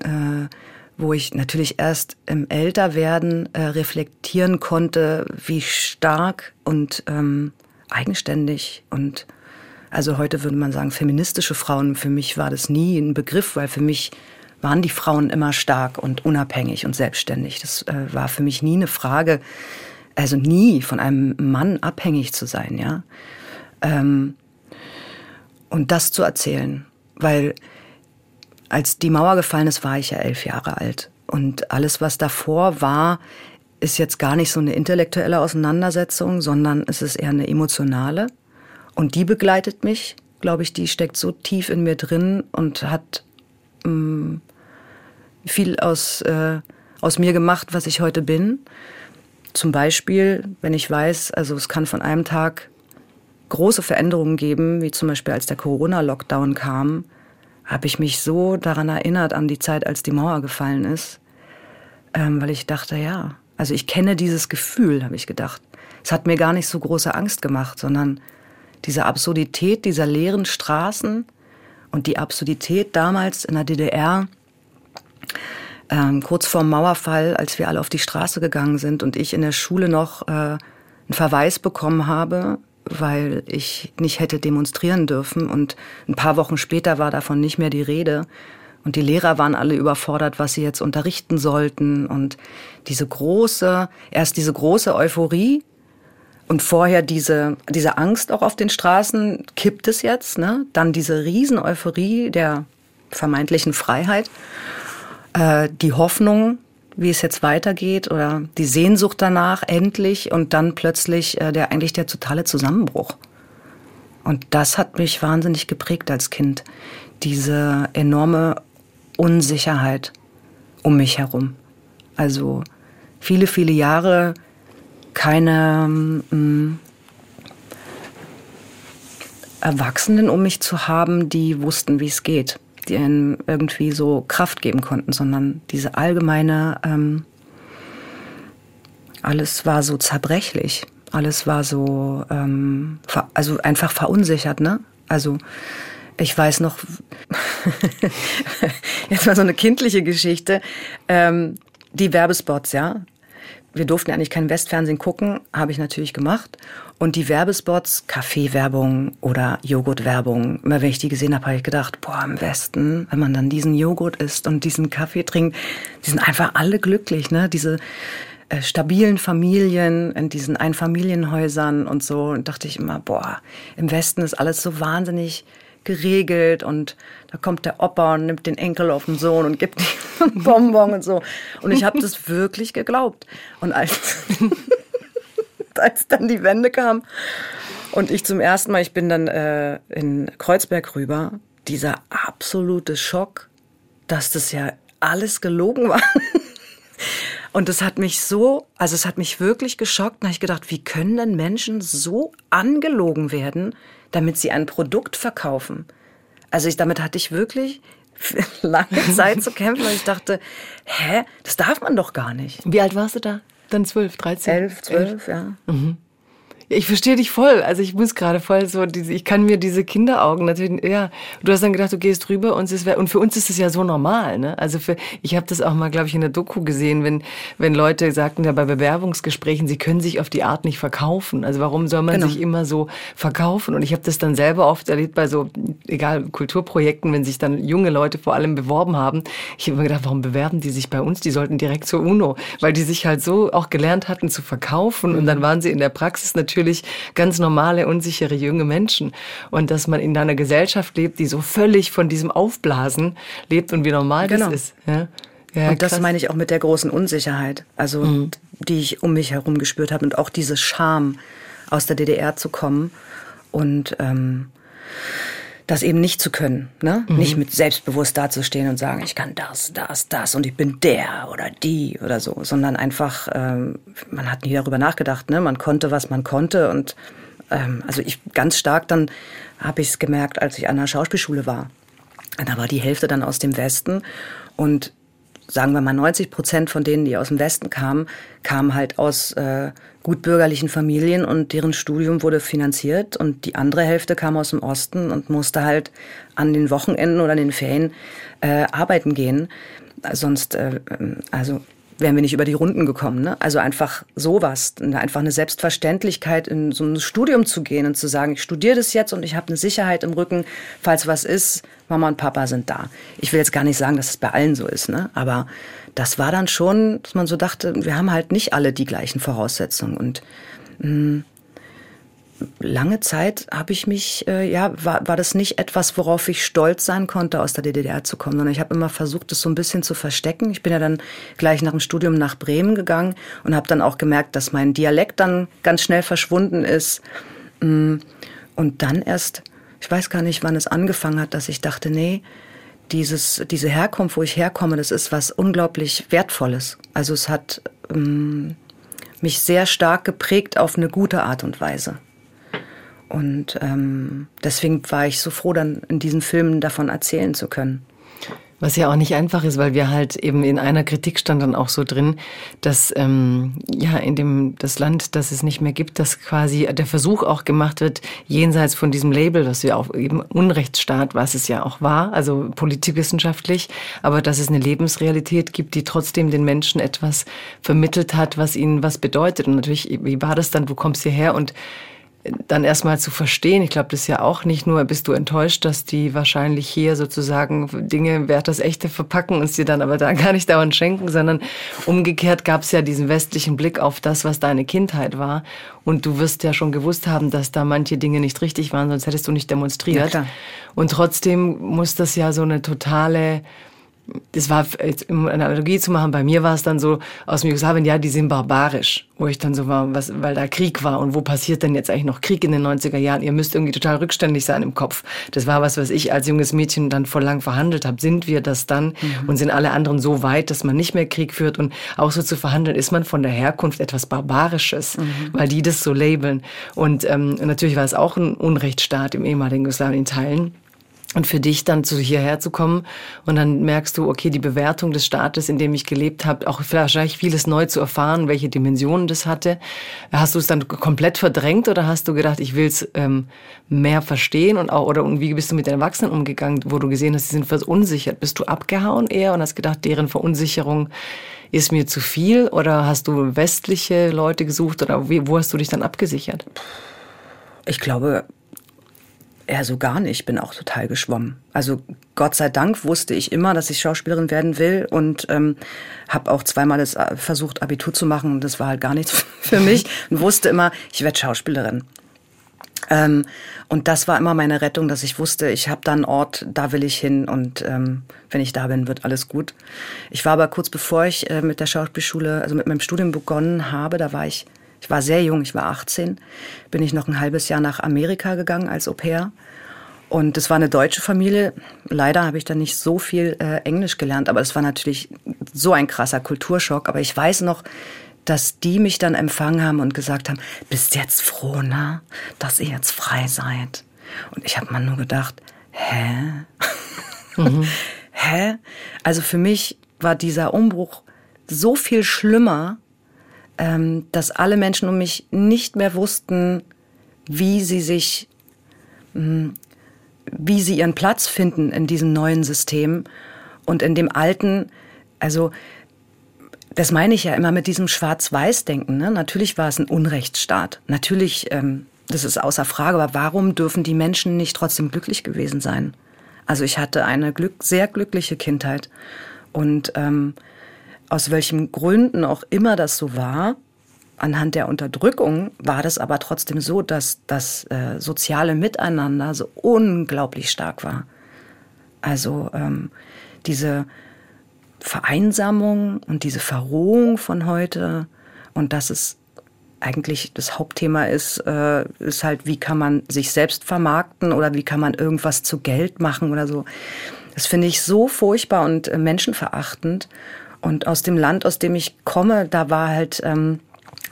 Äh, wo ich natürlich erst im Älterwerden äh, reflektieren konnte, wie stark und ähm, eigenständig und also heute würde man sagen feministische Frauen. Für mich war das nie ein Begriff, weil für mich waren die Frauen immer stark und unabhängig und selbstständig. Das äh, war für mich nie eine Frage, also nie von einem Mann abhängig zu sein, ja. Ähm, und das zu erzählen, weil als die Mauer gefallen ist, war ich ja elf Jahre alt. Und alles, was davor war, ist jetzt gar nicht so eine intellektuelle Auseinandersetzung, sondern es ist eher eine emotionale. Und die begleitet mich, glaube ich, die steckt so tief in mir drin und hat mh, mm, viel aus, äh, aus mir gemacht, was ich heute bin. Zum Beispiel, wenn ich weiß, also es kann von einem Tag große Veränderungen geben, wie zum Beispiel als der Corona-Lockdown kam, habe ich mich so daran erinnert, an die Zeit, als die Mauer gefallen ist, ähm, weil ich dachte, ja, also ich kenne dieses Gefühl, habe ich gedacht. Es hat mir gar nicht so große Angst gemacht, sondern diese Absurdität dieser leeren Straßen und die Absurdität damals in der DDR, ähm, kurz vorm Mauerfall, als wir alle auf die Straße gegangen sind und ich in der Schule noch äh, einen Verweis bekommen habe, weil ich nicht hätte demonstrieren dürfen. Und ein paar Wochen später war davon nicht mehr die Rede. Und die Lehrer waren alle überfordert, was sie jetzt unterrichten sollten. Und diese große, erst diese große Euphorie und vorher diese, diese Angst auch auf den Straßen, kippt es jetzt, ne? Dann diese Riesen-Euphorie der vermeintlichen Freiheit, äh, die Hoffnung, wie es jetzt weitergeht oder die Sehnsucht danach endlich und dann plötzlich äh, der eigentlich der totale Zusammenbruch. Und das hat mich wahnsinnig geprägt als Kind. Diese enorme Unsicherheit um mich herum. Also viele, viele Jahre keine ähm, Erwachsenen um mich zu haben, die wussten, wie es geht die einen irgendwie so Kraft geben konnten, sondern diese allgemeine, ähm, alles war so zerbrechlich, alles war so, ähm, also einfach verunsichert, ne? Also ich weiß noch, jetzt mal so eine kindliche Geschichte, ähm, die Werbespots, ja wir durften ja eigentlich kein Westfernsehen gucken, habe ich natürlich gemacht. Und die Werbespots, Kaffeewerbung oder Joghurtwerbung, immer wenn ich die gesehen habe, habe ich gedacht, boah, im Westen, wenn man dann diesen Joghurt isst und diesen Kaffee trinkt, die sind einfach alle glücklich, ne? Diese äh, stabilen Familien in diesen Einfamilienhäusern und so. Und dachte ich immer, boah, im Westen ist alles so wahnsinnig geregelt und da kommt der Opa und nimmt den Enkel auf den Sohn und gibt ihm Bonbon und so. Und ich habe das wirklich geglaubt. Und als, als dann die Wende kam und ich zum ersten Mal, ich bin dann äh, in Kreuzberg rüber, dieser absolute Schock, dass das ja alles gelogen war. Und das hat mich so, also es hat mich wirklich geschockt. Da habe ich gedacht, wie können denn Menschen so angelogen werden? damit sie ein Produkt verkaufen. Also ich, damit hatte ich wirklich lange Zeit zu kämpfen, weil ich dachte, hä, das darf man doch gar nicht. Wie alt warst du da? Dann zwölf, dreizehn? Elf, zwölf, ja. Mhm. Ich verstehe dich voll. Also ich muss gerade voll so, diese, ich kann mir diese Kinderaugen natürlich, ja. Du hast dann gedacht, du gehst drüber und es wär, und für uns ist es ja so normal, ne? Also für, ich habe das auch mal, glaube ich, in der Doku gesehen, wenn wenn Leute sagten ja bei Bewerbungsgesprächen, sie können sich auf die Art nicht verkaufen. Also warum soll man genau. sich immer so verkaufen? Und ich habe das dann selber oft erlebt bei so, egal Kulturprojekten, wenn sich dann junge Leute vor allem beworben haben. Ich habe mir gedacht, warum bewerben die sich bei uns? Die sollten direkt zur UNO, weil die sich halt so auch gelernt hatten zu verkaufen und dann waren sie in der Praxis natürlich natürlich ganz normale, unsichere junge Menschen. Und dass man in einer Gesellschaft lebt, die so völlig von diesem Aufblasen lebt und wie normal genau. das ist. Ja? Ja, und das meine ich auch mit der großen Unsicherheit, also mhm. die ich um mich herum gespürt habe und auch diese Scham, aus der DDR zu kommen und ähm, das eben nicht zu können, ne? Mhm. Nicht mit selbstbewusst dazustehen und sagen, ich kann das, das, das und ich bin der oder die oder so, sondern einfach, ähm, man hat nie darüber nachgedacht, ne? Man konnte, was man konnte und ähm, also ich ganz stark dann habe ich es gemerkt, als ich an der Schauspielschule war. Da war die Hälfte dann aus dem Westen und sagen wir mal 90 Prozent von denen, die aus dem Westen kamen, kamen halt aus äh, gutbürgerlichen Familien und deren Studium wurde finanziert und die andere Hälfte kam aus dem Osten und musste halt an den Wochenenden oder an den Ferien äh, arbeiten gehen. Sonst, äh, also wären wir nicht über die Runden gekommen. Ne? Also einfach sowas, einfach eine Selbstverständlichkeit, in so ein Studium zu gehen und zu sagen, ich studiere das jetzt und ich habe eine Sicherheit im Rücken, falls was ist, Mama und Papa sind da. Ich will jetzt gar nicht sagen, dass es bei allen so ist, ne? aber das war dann schon, dass man so dachte, wir haben halt nicht alle die gleichen Voraussetzungen und mh, hm, lange Zeit habe ich mich, äh, ja, war, war das nicht etwas, worauf ich stolz sein konnte, aus der DDR zu kommen, sondern ich habe immer versucht, das so ein bisschen zu verstecken. Ich bin ja dann gleich nach dem Studium nach Bremen gegangen und habe dann auch gemerkt, dass mein Dialekt dann ganz schnell verschwunden ist. Mm, Und dann erst, ich weiß gar nicht, wann es angefangen hat, dass ich dachte, nee, dieses, diese Herkunft, wo ich herkomme, das ist was unglaublich Wertvolles. Also es hat ähm, mich sehr stark geprägt auf eine gute Art und Weise. Und ähm, deswegen war ich so froh, dann in diesen Filmen davon erzählen zu können. Was ja auch nicht einfach ist, weil wir halt eben in einer Kritik stand dann auch so drin, dass ähm, ja in dem das Land, das es nicht mehr gibt, dass quasi der Versuch auch gemacht wird, jenseits von diesem Label, was wir auch eben Unrechtsstaat, was es ja auch war, also politikwissenschaftlich, aber dass es eine Lebensrealität gibt, die trotzdem den Menschen etwas vermittelt hat, was ihnen was bedeutet. Und natürlich, wie war das dann? Du kommst hierher und dann erstmal zu verstehen. Ich glaube, das ist ja auch nicht nur, bist du enttäuscht, dass die wahrscheinlich hier sozusagen Dinge wert das Echte verpacken und es dir dann aber da gar nicht dauernd schenken, sondern umgekehrt gab es ja diesen westlichen Blick auf das, was deine Kindheit war. Und du wirst ja schon gewusst haben, dass da manche Dinge nicht richtig waren, sonst hättest du nicht demonstriert. Ja, und trotzdem muss das ja so eine totale das war, um eine Analogie zu machen, bei mir war es dann so aus dem Jugoslawien, ja, die sind barbarisch, wo ich dann so war, was, weil da Krieg war und wo passiert denn jetzt eigentlich noch Krieg in den 90er Jahren? Ihr müsst irgendwie total rückständig sein im Kopf. Das war was, was ich als junges Mädchen dann vor lang verhandelt habe. Sind wir das dann mhm. und sind alle anderen so weit, dass man nicht mehr Krieg führt und auch so zu verhandeln, ist man von der Herkunft etwas Barbarisches, mhm. weil die das so labeln. Und ähm, natürlich war es auch ein Unrechtsstaat im ehemaligen Jugoslawien in Teilen. Und für dich dann zu hierher zu kommen und dann merkst du, okay, die Bewertung des Staates, in dem ich gelebt habe, auch wahrscheinlich vieles neu zu erfahren, welche Dimensionen das hatte. Hast du es dann komplett verdrängt oder hast du gedacht, ich will es ähm, mehr verstehen und auch oder wie bist du mit den Erwachsenen umgegangen, wo du gesehen hast, sie sind verunsichert? Bist du abgehauen eher und hast gedacht, deren Verunsicherung ist mir zu viel oder hast du westliche Leute gesucht oder wie, wo hast du dich dann abgesichert? Ich glaube, ja, so gar nicht. Ich bin auch total geschwommen. Also Gott sei Dank wusste ich immer, dass ich Schauspielerin werden will und ähm, habe auch zweimal das, äh, versucht, Abitur zu machen. Das war halt gar nichts für mich und wusste immer, ich werde Schauspielerin. Ähm, und das war immer meine Rettung, dass ich wusste, ich habe da einen Ort, da will ich hin und ähm, wenn ich da bin, wird alles gut. Ich war aber kurz bevor ich äh, mit der Schauspielschule, also mit meinem Studium begonnen habe, da war ich ich war sehr jung, ich war 18, bin ich noch ein halbes Jahr nach Amerika gegangen als Au pair. Und es war eine deutsche Familie. Leider habe ich da nicht so viel äh, Englisch gelernt, aber es war natürlich so ein krasser Kulturschock. Aber ich weiß noch, dass die mich dann empfangen haben und gesagt haben, bist jetzt froh, ne, dass ihr jetzt frei seid. Und ich habe mal nur gedacht, hä? Mhm. hä? Also für mich war dieser Umbruch so viel schlimmer ähm, dass alle Menschen um mich nicht mehr wussten, wie sie sich, hm, wie sie ihren Platz finden in diesem neuen System und in dem alten, also das meine ich ja immer mit diesem Schwarz-Weiß-Denken. Ne? Natürlich war es ein Unrechtsstaat. Natürlich, ähm, das ist außer Frage, aber warum dürfen die Menschen nicht trotzdem glücklich gewesen sein? Also ich hatte eine Glück, sehr glückliche Kindheit und ähm, aus welchen Gründen auch immer das so war, anhand der Unterdrückung war das aber trotzdem so, dass das äh, soziale Miteinander so unglaublich stark war. Also ähm, diese Vereinsamung und diese Verrohung von heute und dass es eigentlich das Hauptthema ist, äh, ist halt, wie kann man sich selbst vermarkten oder wie kann man irgendwas zu Geld machen oder so. Das finde ich so furchtbar und äh, menschenverachtend. Und aus dem Land, aus dem ich komme, da war halt, ähm,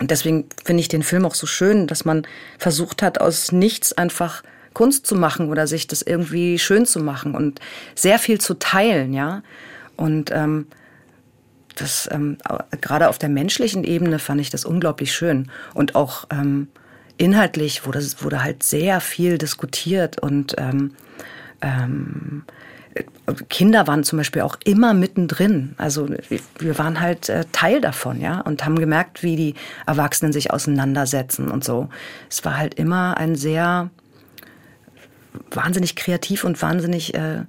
deswegen finde ich den Film auch so schön, dass man versucht hat, aus nichts einfach Kunst zu machen oder sich das irgendwie schön zu machen und sehr viel zu teilen, ja. Und ähm, das ähm, gerade auf der menschlichen Ebene fand ich das unglaublich schön und auch ähm, inhaltlich wurde wurde halt sehr viel diskutiert und ähm, ähm, Kinder waren zum Beispiel auch immer mittendrin. Also wir waren halt äh, Teil davon, ja, und haben gemerkt, wie die Erwachsenen sich auseinandersetzen und so. Es war halt immer ein sehr wahnsinnig kreativ und wahnsinnig äh,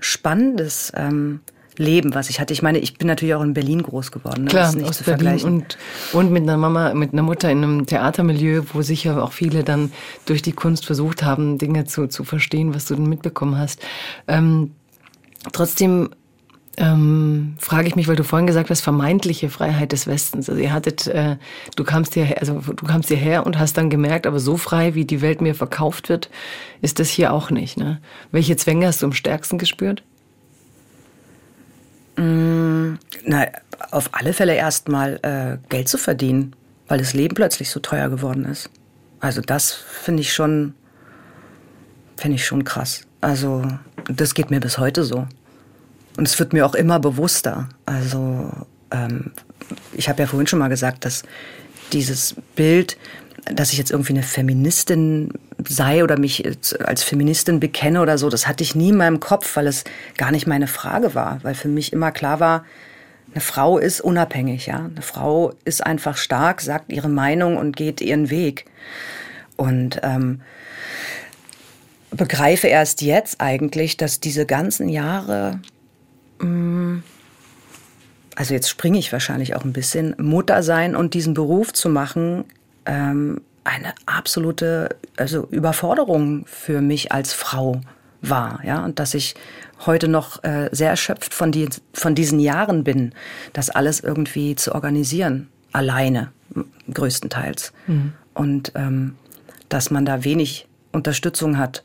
spannendes ähm, Leben, was ich hatte. Ich meine, ich bin natürlich auch in Berlin groß geworden. Ne? Klar, aus Berlin und, und mit einer Mama, mit einer Mutter in einem Theatermilieu, wo sicher auch viele dann durch die Kunst versucht haben, Dinge zu, zu verstehen, was du dann mitbekommen hast. Ähm, Trotzdem ähm, frage ich mich, weil du vorhin gesagt hast, vermeintliche Freiheit des Westens. Also ihr hattet, äh, du kamst hierher, also du kamst hierher und hast dann gemerkt, aber so frei, wie die Welt mir verkauft wird, ist das hier auch nicht. Ne? Welche Zwänge hast du am stärksten gespürt? Mm, na, auf alle Fälle erstmal äh, Geld zu verdienen, weil das Leben plötzlich so teuer geworden ist. Also das finde ich schon, finde ich schon krass. Also das geht mir bis heute so. Und es wird mir auch immer bewusster. Also ähm, ich habe ja vorhin schon mal gesagt, dass dieses Bild, dass ich jetzt irgendwie eine Feministin sei oder mich als Feministin bekenne oder so, das hatte ich nie in meinem Kopf, weil es gar nicht meine Frage war, weil für mich immer klar war, eine Frau ist unabhängig, ja. Eine Frau ist einfach stark, sagt ihre Meinung und geht ihren Weg. Und ähm, begreife erst jetzt eigentlich, dass diese ganzen Jahre, mm, also jetzt springe ich wahrscheinlich auch ein bisschen, Mutter sein und diesen Beruf zu machen, ähm, eine absolute also Überforderung für mich als Frau war, ja, und dass ich heute noch äh, sehr erschöpft von, die, von diesen Jahren bin, das alles irgendwie zu organisieren, alleine größtenteils. Mhm. Und ähm, dass man da wenig Unterstützung hat.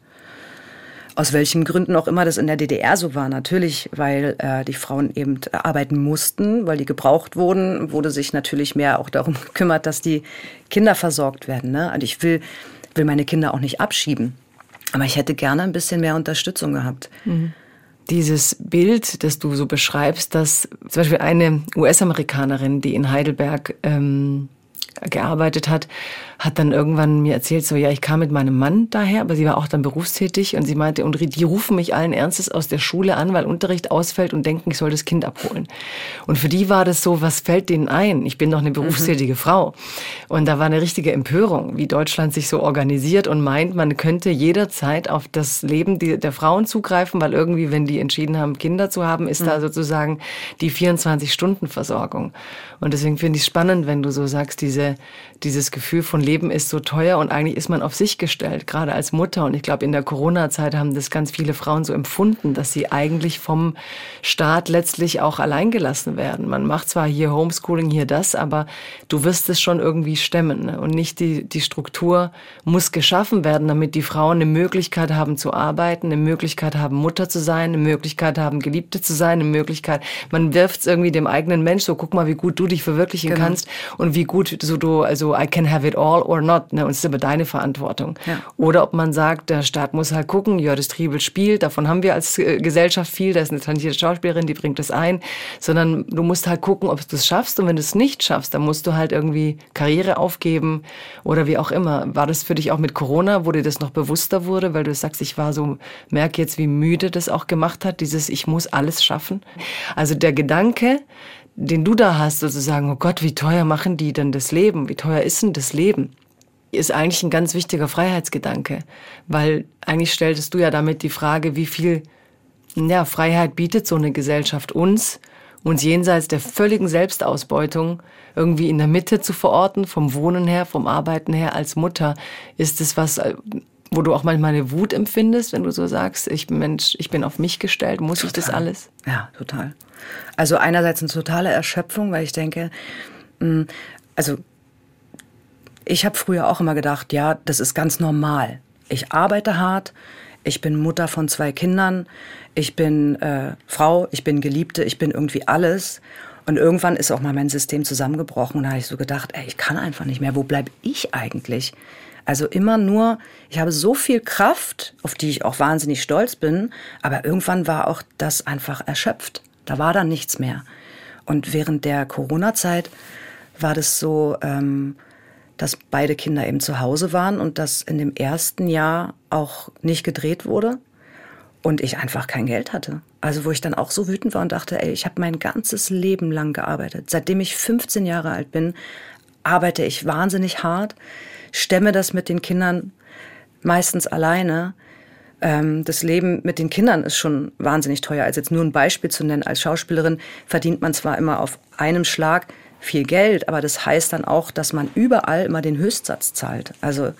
Aus welchen Gründen auch immer das in der DDR so war. Natürlich, weil äh, die Frauen eben arbeiten mussten, weil die gebraucht wurden, wurde sich natürlich mehr auch darum gekümmert, dass die Kinder versorgt werden. Ne? Und ich will, will meine Kinder auch nicht abschieben. Aber ich hätte gerne ein bisschen mehr Unterstützung gehabt. Mhm. Dieses Bild, das du so beschreibst, dass zum Beispiel eine US-Amerikanerin, die in Heidelberg ähm, gearbeitet hat, hat dann irgendwann mir erzählt, so ja, ich kam mit meinem Mann daher, aber sie war auch dann berufstätig und sie meinte, und die rufen mich allen Ernstes aus der Schule an, weil Unterricht ausfällt und denken, ich soll das Kind abholen. Und für die war das so, was fällt denen ein? Ich bin doch eine berufstätige mhm. Frau. Und da war eine richtige Empörung, wie Deutschland sich so organisiert und meint, man könnte jederzeit auf das Leben der Frauen zugreifen, weil irgendwie, wenn die entschieden haben, Kinder zu haben, ist mhm. da sozusagen die 24-Stunden-Versorgung. Und deswegen finde ich es spannend, wenn du so sagst, diese, dieses Gefühl von Leben ist so teuer und eigentlich ist man auf sich gestellt, gerade als Mutter. Und ich glaube, in der Corona-Zeit haben das ganz viele Frauen so empfunden, dass sie eigentlich vom Staat letztlich auch alleingelassen werden. Man macht zwar hier Homeschooling, hier das, aber du wirst es schon irgendwie stemmen. Ne? Und nicht die, die Struktur muss geschaffen werden, damit die Frauen eine Möglichkeit haben zu arbeiten, eine Möglichkeit haben, Mutter zu sein, eine Möglichkeit haben, Geliebte zu sein, eine Möglichkeit, man wirft es irgendwie dem eigenen Mensch so, guck mal, wie gut du dich verwirklichen genau. kannst und wie gut so du, also I can have it all or not, ne? Und es ist aber deine Verantwortung. Ja. Oder ob man sagt, der Staat muss halt gucken, Jördis Triebel spielt, davon haben wir als äh, Gesellschaft viel, da ist eine talentierte Schauspielerin, die bringt das ein, sondern du musst halt gucken, ob du es schaffst und wenn du es nicht schaffst, dann musst du halt irgendwie Karriere aufgeben oder wie auch immer. War das für dich auch mit Corona, wo dir das noch bewusster wurde, weil du sagst, ich war so, merke jetzt, wie müde das auch gemacht hat, dieses ich muss alles schaffen. Also der Gedanke, den du da hast, sozusagen, oh Gott, wie teuer machen die denn das Leben? Wie teuer ist denn das Leben? Ist eigentlich ein ganz wichtiger Freiheitsgedanke, weil eigentlich stelltest du ja damit die Frage, wie viel ja, Freiheit bietet so eine Gesellschaft uns, uns jenseits der völligen Selbstausbeutung irgendwie in der Mitte zu verorten, vom Wohnen her, vom Arbeiten her als Mutter. Ist es was, wo du auch manchmal eine Wut empfindest, wenn du so sagst, ich bin Mensch, ich bin auf mich gestellt, muss total. ich das alles? Ja, total. Also einerseits eine totale Erschöpfung, weil ich denke, mm, also ich habe früher auch immer gedacht, ja, das ist ganz normal. Ich arbeite hart, ich bin Mutter von zwei Kindern, ich bin äh, Frau, ich bin Geliebte, ich bin irgendwie alles. Und irgendwann ist auch mal mein System zusammengebrochen und da habe ich so gedacht, ey, ich kann einfach nicht mehr. Wo bleibe ich eigentlich? Also immer nur, ich habe so viel Kraft, auf die ich auch wahnsinnig stolz bin, aber irgendwann war auch das einfach erschöpft. Da war dann nichts mehr. Und während der Corona-Zeit war das so, ähm, dass beide Kinder eben zu Hause waren und dass in dem ersten Jahr auch nicht gedreht wurde und ich einfach kein Geld hatte. Also wo ich dann auch so wütend war und dachte, ey, ich habe mein ganzes Leben lang gearbeitet. Seitdem ich 15 Jahre alt bin, arbeite ich wahnsinnig hart stemme das mit den Kindern meistens alleine. Ähm, das Leben mit den Kindern ist schon wahnsinnig teuer. Also jetzt nur ein Beispiel zu nennen, als Schauspielerin verdient man zwar immer auf einem Schlag viel Geld, aber das heißt dann auch, dass man überall immer den Höchstsatz zahlt. Also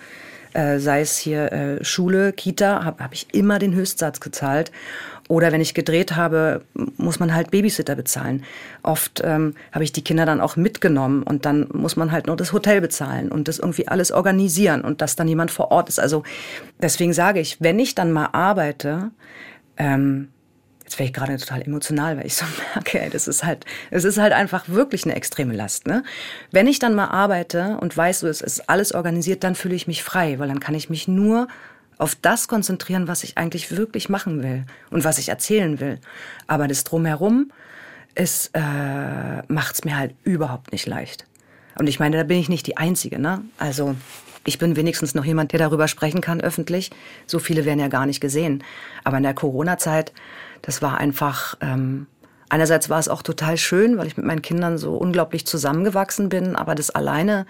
äh, sei es hier äh, Schule, Kita, habe hab ich immer den Höchstsatz gezahlt. Oder wenn ich gedreht habe, muss man halt Babysitter bezahlen. Oft ähm, habe ich die Kinder dann auch mitgenommen und dann muss man halt nur das Hotel bezahlen und das irgendwie alles organisieren und dass dann jemand vor Ort ist. Also deswegen sage ich, wenn ich dann mal arbeite, ähm, jetzt wäre ich gerade total emotional, weil ich so merke, das ist halt, es ist halt einfach wirklich eine extreme Last. Ne? Wenn ich dann mal arbeite und weiß, so, es ist alles organisiert, dann fühle ich mich frei, weil dann kann ich mich nur auf das konzentrieren, was ich eigentlich wirklich machen will und was ich erzählen will. Aber das drumherum ist, äh, macht's mir halt überhaupt nicht leicht. Und ich meine, da bin ich nicht die Einzige. Ne? Also ich bin wenigstens noch jemand, der darüber sprechen kann öffentlich. So viele werden ja gar nicht gesehen. Aber in der Corona-Zeit, das war einfach. Ähm, einerseits war es auch total schön, weil ich mit meinen Kindern so unglaublich zusammengewachsen bin. Aber das alleine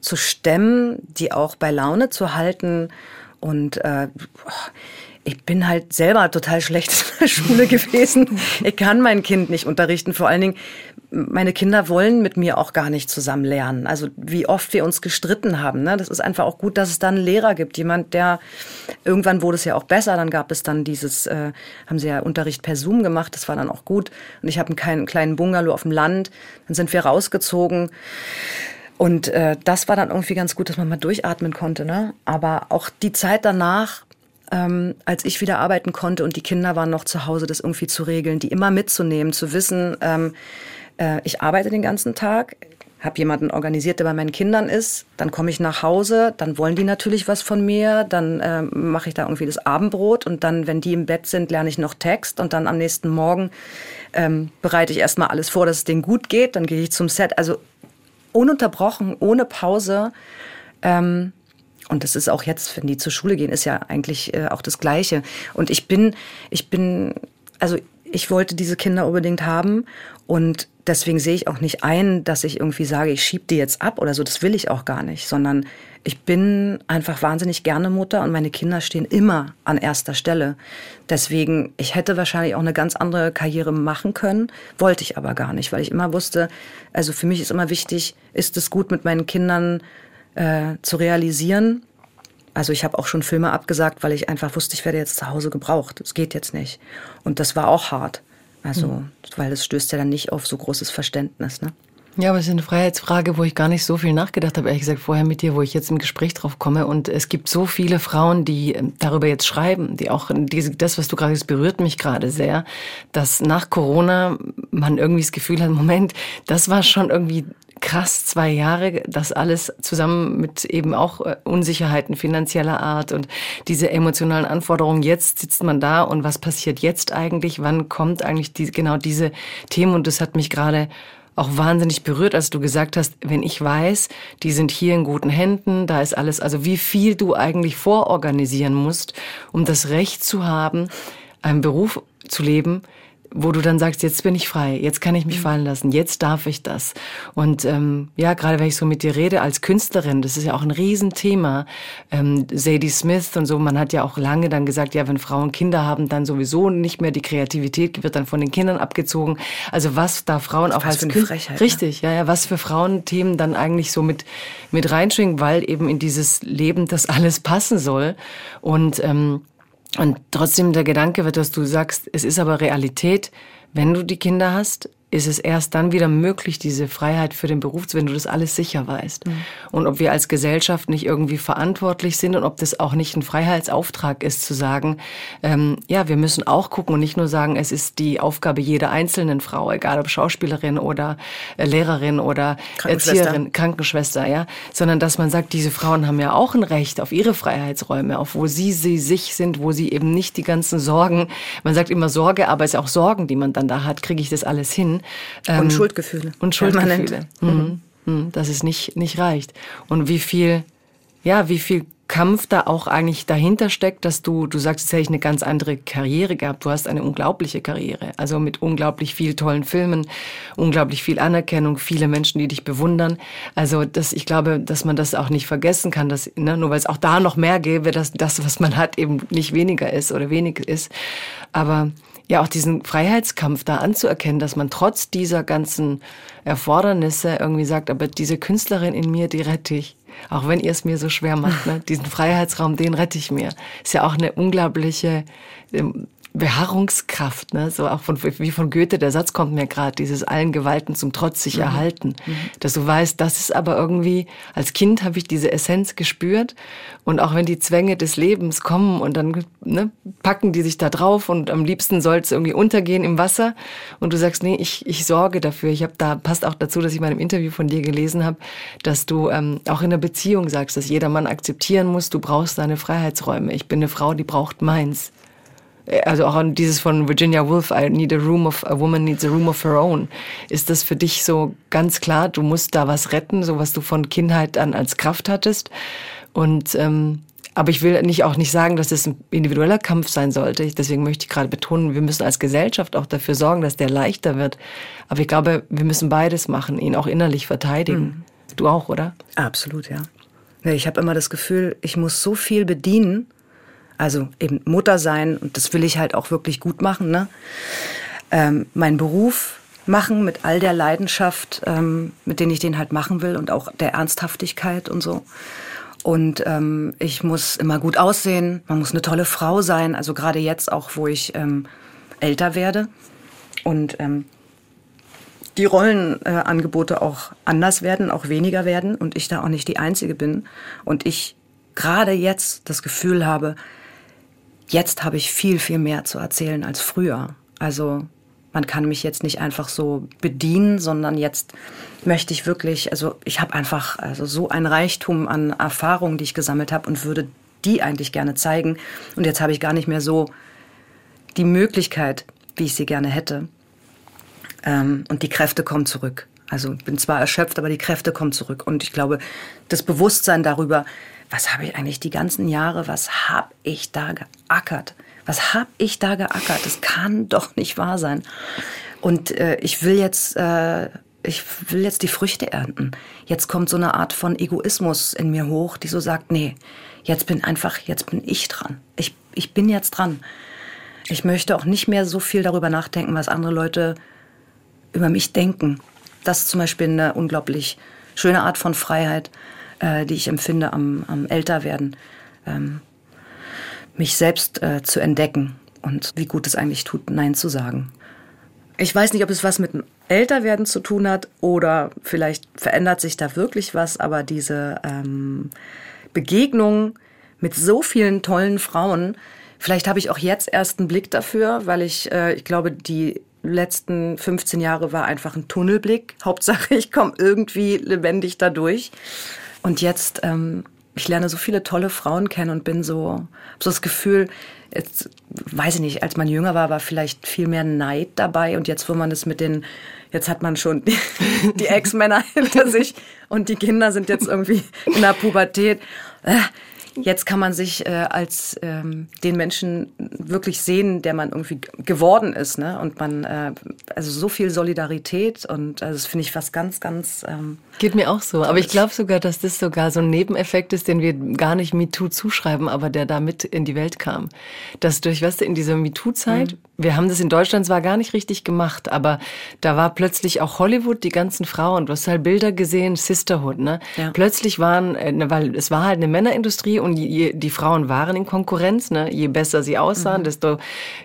zu stemmen, die auch bei Laune zu halten und äh, ich bin halt selber total schlecht in der Schule gewesen. Ich kann mein Kind nicht unterrichten. Vor allen Dingen, meine Kinder wollen mit mir auch gar nicht zusammen lernen. Also wie oft wir uns gestritten haben. Ne? Das ist einfach auch gut, dass es da einen Lehrer gibt. Jemand, der irgendwann wurde es ja auch besser. Dann gab es dann dieses, äh, haben sie ja Unterricht per Zoom gemacht. Das war dann auch gut. Und ich habe einen kleinen Bungalow auf dem Land. Dann sind wir rausgezogen. Und äh, das war dann irgendwie ganz gut, dass man mal durchatmen konnte. Ne? Aber auch die Zeit danach, ähm, als ich wieder arbeiten konnte und die Kinder waren noch zu Hause, das irgendwie zu regeln, die immer mitzunehmen, zu wissen, ähm, äh, ich arbeite den ganzen Tag, habe jemanden organisiert, der bei meinen Kindern ist, dann komme ich nach Hause, dann wollen die natürlich was von mir, dann äh, mache ich da irgendwie das Abendbrot und dann, wenn die im Bett sind, lerne ich noch Text und dann am nächsten Morgen ähm, bereite ich erstmal alles vor, dass es denen gut geht, dann gehe ich zum Set. Also ununterbrochen, ohne Pause. Ähm, und das ist auch jetzt, wenn die zur Schule gehen, ist ja eigentlich äh, auch das Gleiche. Und ich bin, ich bin, also ich wollte diese Kinder unbedingt haben und deswegen sehe ich auch nicht ein, dass ich irgendwie sage, ich schiebe die jetzt ab oder so. Das will ich auch gar nicht, sondern ich bin einfach wahnsinnig gerne Mutter und meine Kinder stehen immer an erster Stelle. Deswegen, ich hätte wahrscheinlich auch eine ganz andere Karriere machen können, wollte ich aber gar nicht, weil ich immer wusste, also für mich ist immer wichtig, ist es gut mit meinen Kindern äh, zu realisieren. Also ich habe auch schon Filme abgesagt, weil ich einfach wusste, ich werde jetzt zu Hause gebraucht. Es geht jetzt nicht. Und das war auch hart. Also, mhm. weil das stößt ja dann nicht auf so großes Verständnis. Ne? Ja, aber es ist eine Freiheitsfrage, wo ich gar nicht so viel nachgedacht habe, ehrlich gesagt, vorher mit dir, wo ich jetzt im Gespräch drauf komme. Und es gibt so viele Frauen, die ähm, darüber jetzt schreiben, die auch, diese, das, was du gerade sagst, berührt mich gerade sehr, dass nach Corona man irgendwie das Gefühl hat, Moment, das war schon irgendwie krass zwei Jahre, das alles zusammen mit eben auch äh, Unsicherheiten finanzieller Art und diese emotionalen Anforderungen. Jetzt sitzt man da und was passiert jetzt eigentlich? Wann kommt eigentlich die, genau diese Themen? Und das hat mich gerade auch wahnsinnig berührt, als du gesagt hast, wenn ich weiß, die sind hier in guten Händen, da ist alles, also wie viel du eigentlich vororganisieren musst, um das Recht zu haben, einen Beruf zu leben, wo du dann sagst, jetzt bin ich frei, jetzt kann ich mich mhm. fallen lassen, jetzt darf ich das. Und ähm, ja, gerade wenn ich so mit dir rede als Künstlerin, das ist ja auch ein Riesenthema. Ähm, Sadie Smith und so, man hat ja auch lange dann gesagt, ja, wenn Frauen Kinder haben, dann sowieso nicht mehr die Kreativität wird dann von den Kindern abgezogen. Also was da Frauen auch als Künstler ne? richtig, ja, ja, was für Frauenthemen dann eigentlich so mit mit reinschwingen, weil eben in dieses Leben das alles passen soll und ähm, und trotzdem der Gedanke wird, dass du sagst, es ist aber Realität, wenn du die Kinder hast, ist es erst dann wieder möglich, diese Freiheit für den Beruf, wenn du das alles sicher weißt. Mhm. Und ob wir als Gesellschaft nicht irgendwie verantwortlich sind und ob das auch nicht ein Freiheitsauftrag ist, zu sagen, ähm, ja, wir müssen auch gucken und nicht nur sagen, es ist die Aufgabe jeder einzelnen Frau, egal ob Schauspielerin oder äh, Lehrerin oder Erzieherin, Krankenschwester, ja, sondern dass man sagt, diese Frauen haben ja auch ein Recht auf ihre Freiheitsräume, auf wo sie, sie sich sind, wo sie eben nicht die ganzen Sorgen, man sagt immer Sorge, aber es ist auch Sorgen, die man dann da hat, kriege ich das alles hin? Ähm, und Schuldgefühle. Und Schuldgefühle. Mhm. Mhm. Dass es nicht, nicht reicht. Und wie viel, ja, wie viel Kampf da auch eigentlich dahinter steckt, dass du, du sagst, jetzt hätte ich eine ganz andere Karriere gehabt. Du hast eine unglaubliche Karriere. Also mit unglaublich viel tollen Filmen, unglaublich viel Anerkennung, viele Menschen, die dich bewundern. Also das, ich glaube, dass man das auch nicht vergessen kann, dass, ne, nur weil es auch da noch mehr gäbe, dass das, was man hat, eben nicht weniger ist oder wenig ist. Aber ja auch diesen Freiheitskampf da anzuerkennen, dass man trotz dieser ganzen Erfordernisse irgendwie sagt, aber diese Künstlerin in mir, die rette ich. Auch wenn ihr es mir so schwer macht, ne? diesen Freiheitsraum, den rette ich mir. Ist ja auch eine unglaubliche ähm, Beharrungskraft, ne? so auch von, wie von Goethe, der Satz kommt mir gerade, dieses allen Gewalten zum Trotz sich mhm. erhalten. Mhm. Dass du weißt, das ist aber irgendwie, als Kind habe ich diese Essenz gespürt und auch wenn die Zwänge des Lebens kommen und dann ne, packen die sich da drauf und am liebsten soll es irgendwie untergehen im Wasser und du sagst, nee, ich, ich sorge dafür. Ich habe da, passt auch dazu, dass ich mal im Interview von dir gelesen habe, dass du ähm, auch in der Beziehung sagst, dass jeder Mann akzeptieren muss, du brauchst deine Freiheitsräume. Ich bin eine Frau, die braucht meins also auch an dieses von Virginia Woolf, I need a room of, a woman needs a room of her own. Ist das für dich so ganz klar, du musst da was retten, so was du von Kindheit an als Kraft hattest? Und, ähm, aber ich will nicht auch nicht sagen, dass es ein individueller Kampf sein sollte. Deswegen möchte ich gerade betonen, wir müssen als Gesellschaft auch dafür sorgen, dass der leichter wird. Aber ich glaube, wir müssen beides machen, ihn auch innerlich verteidigen. Mhm. Du auch, oder? Absolut, ja. Ich habe immer das Gefühl, ich muss so viel bedienen, also eben Mutter sein und das will ich halt auch wirklich gut machen. Ne? Ähm, meinen Beruf machen mit all der Leidenschaft, ähm, mit denen ich den halt machen will und auch der Ernsthaftigkeit und so. Und ähm, ich muss immer gut aussehen, man muss eine tolle Frau sein, also gerade jetzt auch, wo ich ähm, älter werde und ähm, die Rollenangebote äh, auch anders werden, auch weniger werden und ich da auch nicht die Einzige bin und ich gerade jetzt das Gefühl habe, Jetzt habe ich viel, viel mehr zu erzählen als früher. Also man kann mich jetzt nicht einfach so bedienen, sondern jetzt möchte ich wirklich, also ich habe einfach also so ein Reichtum an Erfahrungen, die ich gesammelt habe und würde die eigentlich gerne zeigen. Und jetzt habe ich gar nicht mehr so die Möglichkeit, wie ich sie gerne hätte. Ähm, und die Kräfte kommen zurück. Also bin zwar erschöpft, aber die Kräfte kommen zurück. Und ich glaube, das Bewusstsein darüber, was habe ich eigentlich die ganzen Jahre, was habe ich da geackert? Was habe ich da geackert? Das kann doch nicht wahr sein. Und äh, ich will jetzt, äh, ich will jetzt die Früchte ernten. Jetzt kommt so eine Art von Egoismus in mir hoch, die so sagt, nee, jetzt bin einfach, jetzt bin ich dran. Ich, ich bin jetzt dran. Ich möchte auch nicht mehr so viel darüber nachdenken, was andere Leute über mich denken. Das ist zum Beispiel eine unglaublich schöne Art von Freiheit äh, die ich empfinde am, am Älterwerden, ähm, mich selbst äh, zu entdecken und wie gut es eigentlich tut, Nein zu sagen. Ich weiß nicht, ob es was mit dem Älterwerden zu tun hat oder vielleicht verändert sich da wirklich was, aber diese ähm, Begegnung mit so vielen tollen Frauen, vielleicht habe ich auch jetzt erst einen Blick dafür, weil ich, äh, ich glaube, die letzten 15 Jahre war einfach ein Tunnelblick. Hauptsache, ich komme irgendwie lebendig dadurch. Und jetzt, ähm, ich lerne so viele tolle Frauen kennen und bin so, so das Gefühl, jetzt weiß ich nicht, als man jünger war, war vielleicht viel mehr Neid dabei und jetzt, wo man es mit den, jetzt hat man schon die, die Ex-Männer hinter sich und die Kinder sind jetzt irgendwie in der Pubertät. Äh, Jetzt kann man sich äh, als ähm, den Menschen wirklich sehen, der man irgendwie geworden ist. Ne? Und man, äh, also so viel Solidarität und also das finde ich was ganz, ganz. Ähm, Geht mir auch so. Aber ich glaube sogar, dass das sogar so ein Nebeneffekt ist, den wir gar nicht MeToo zuschreiben, aber der da mit in die Welt kam. Dass durch, weißt du, in dieser MeToo-Zeit, mhm. Wir haben das in Deutschland zwar gar nicht richtig gemacht, aber da war plötzlich auch Hollywood, die ganzen Frauen, du hast halt Bilder gesehen, Sisterhood, ne? Ja. Plötzlich waren, äh, weil es war halt eine Männerindustrie und je, die Frauen waren in Konkurrenz. Ne? Je besser sie aussahen, mhm. desto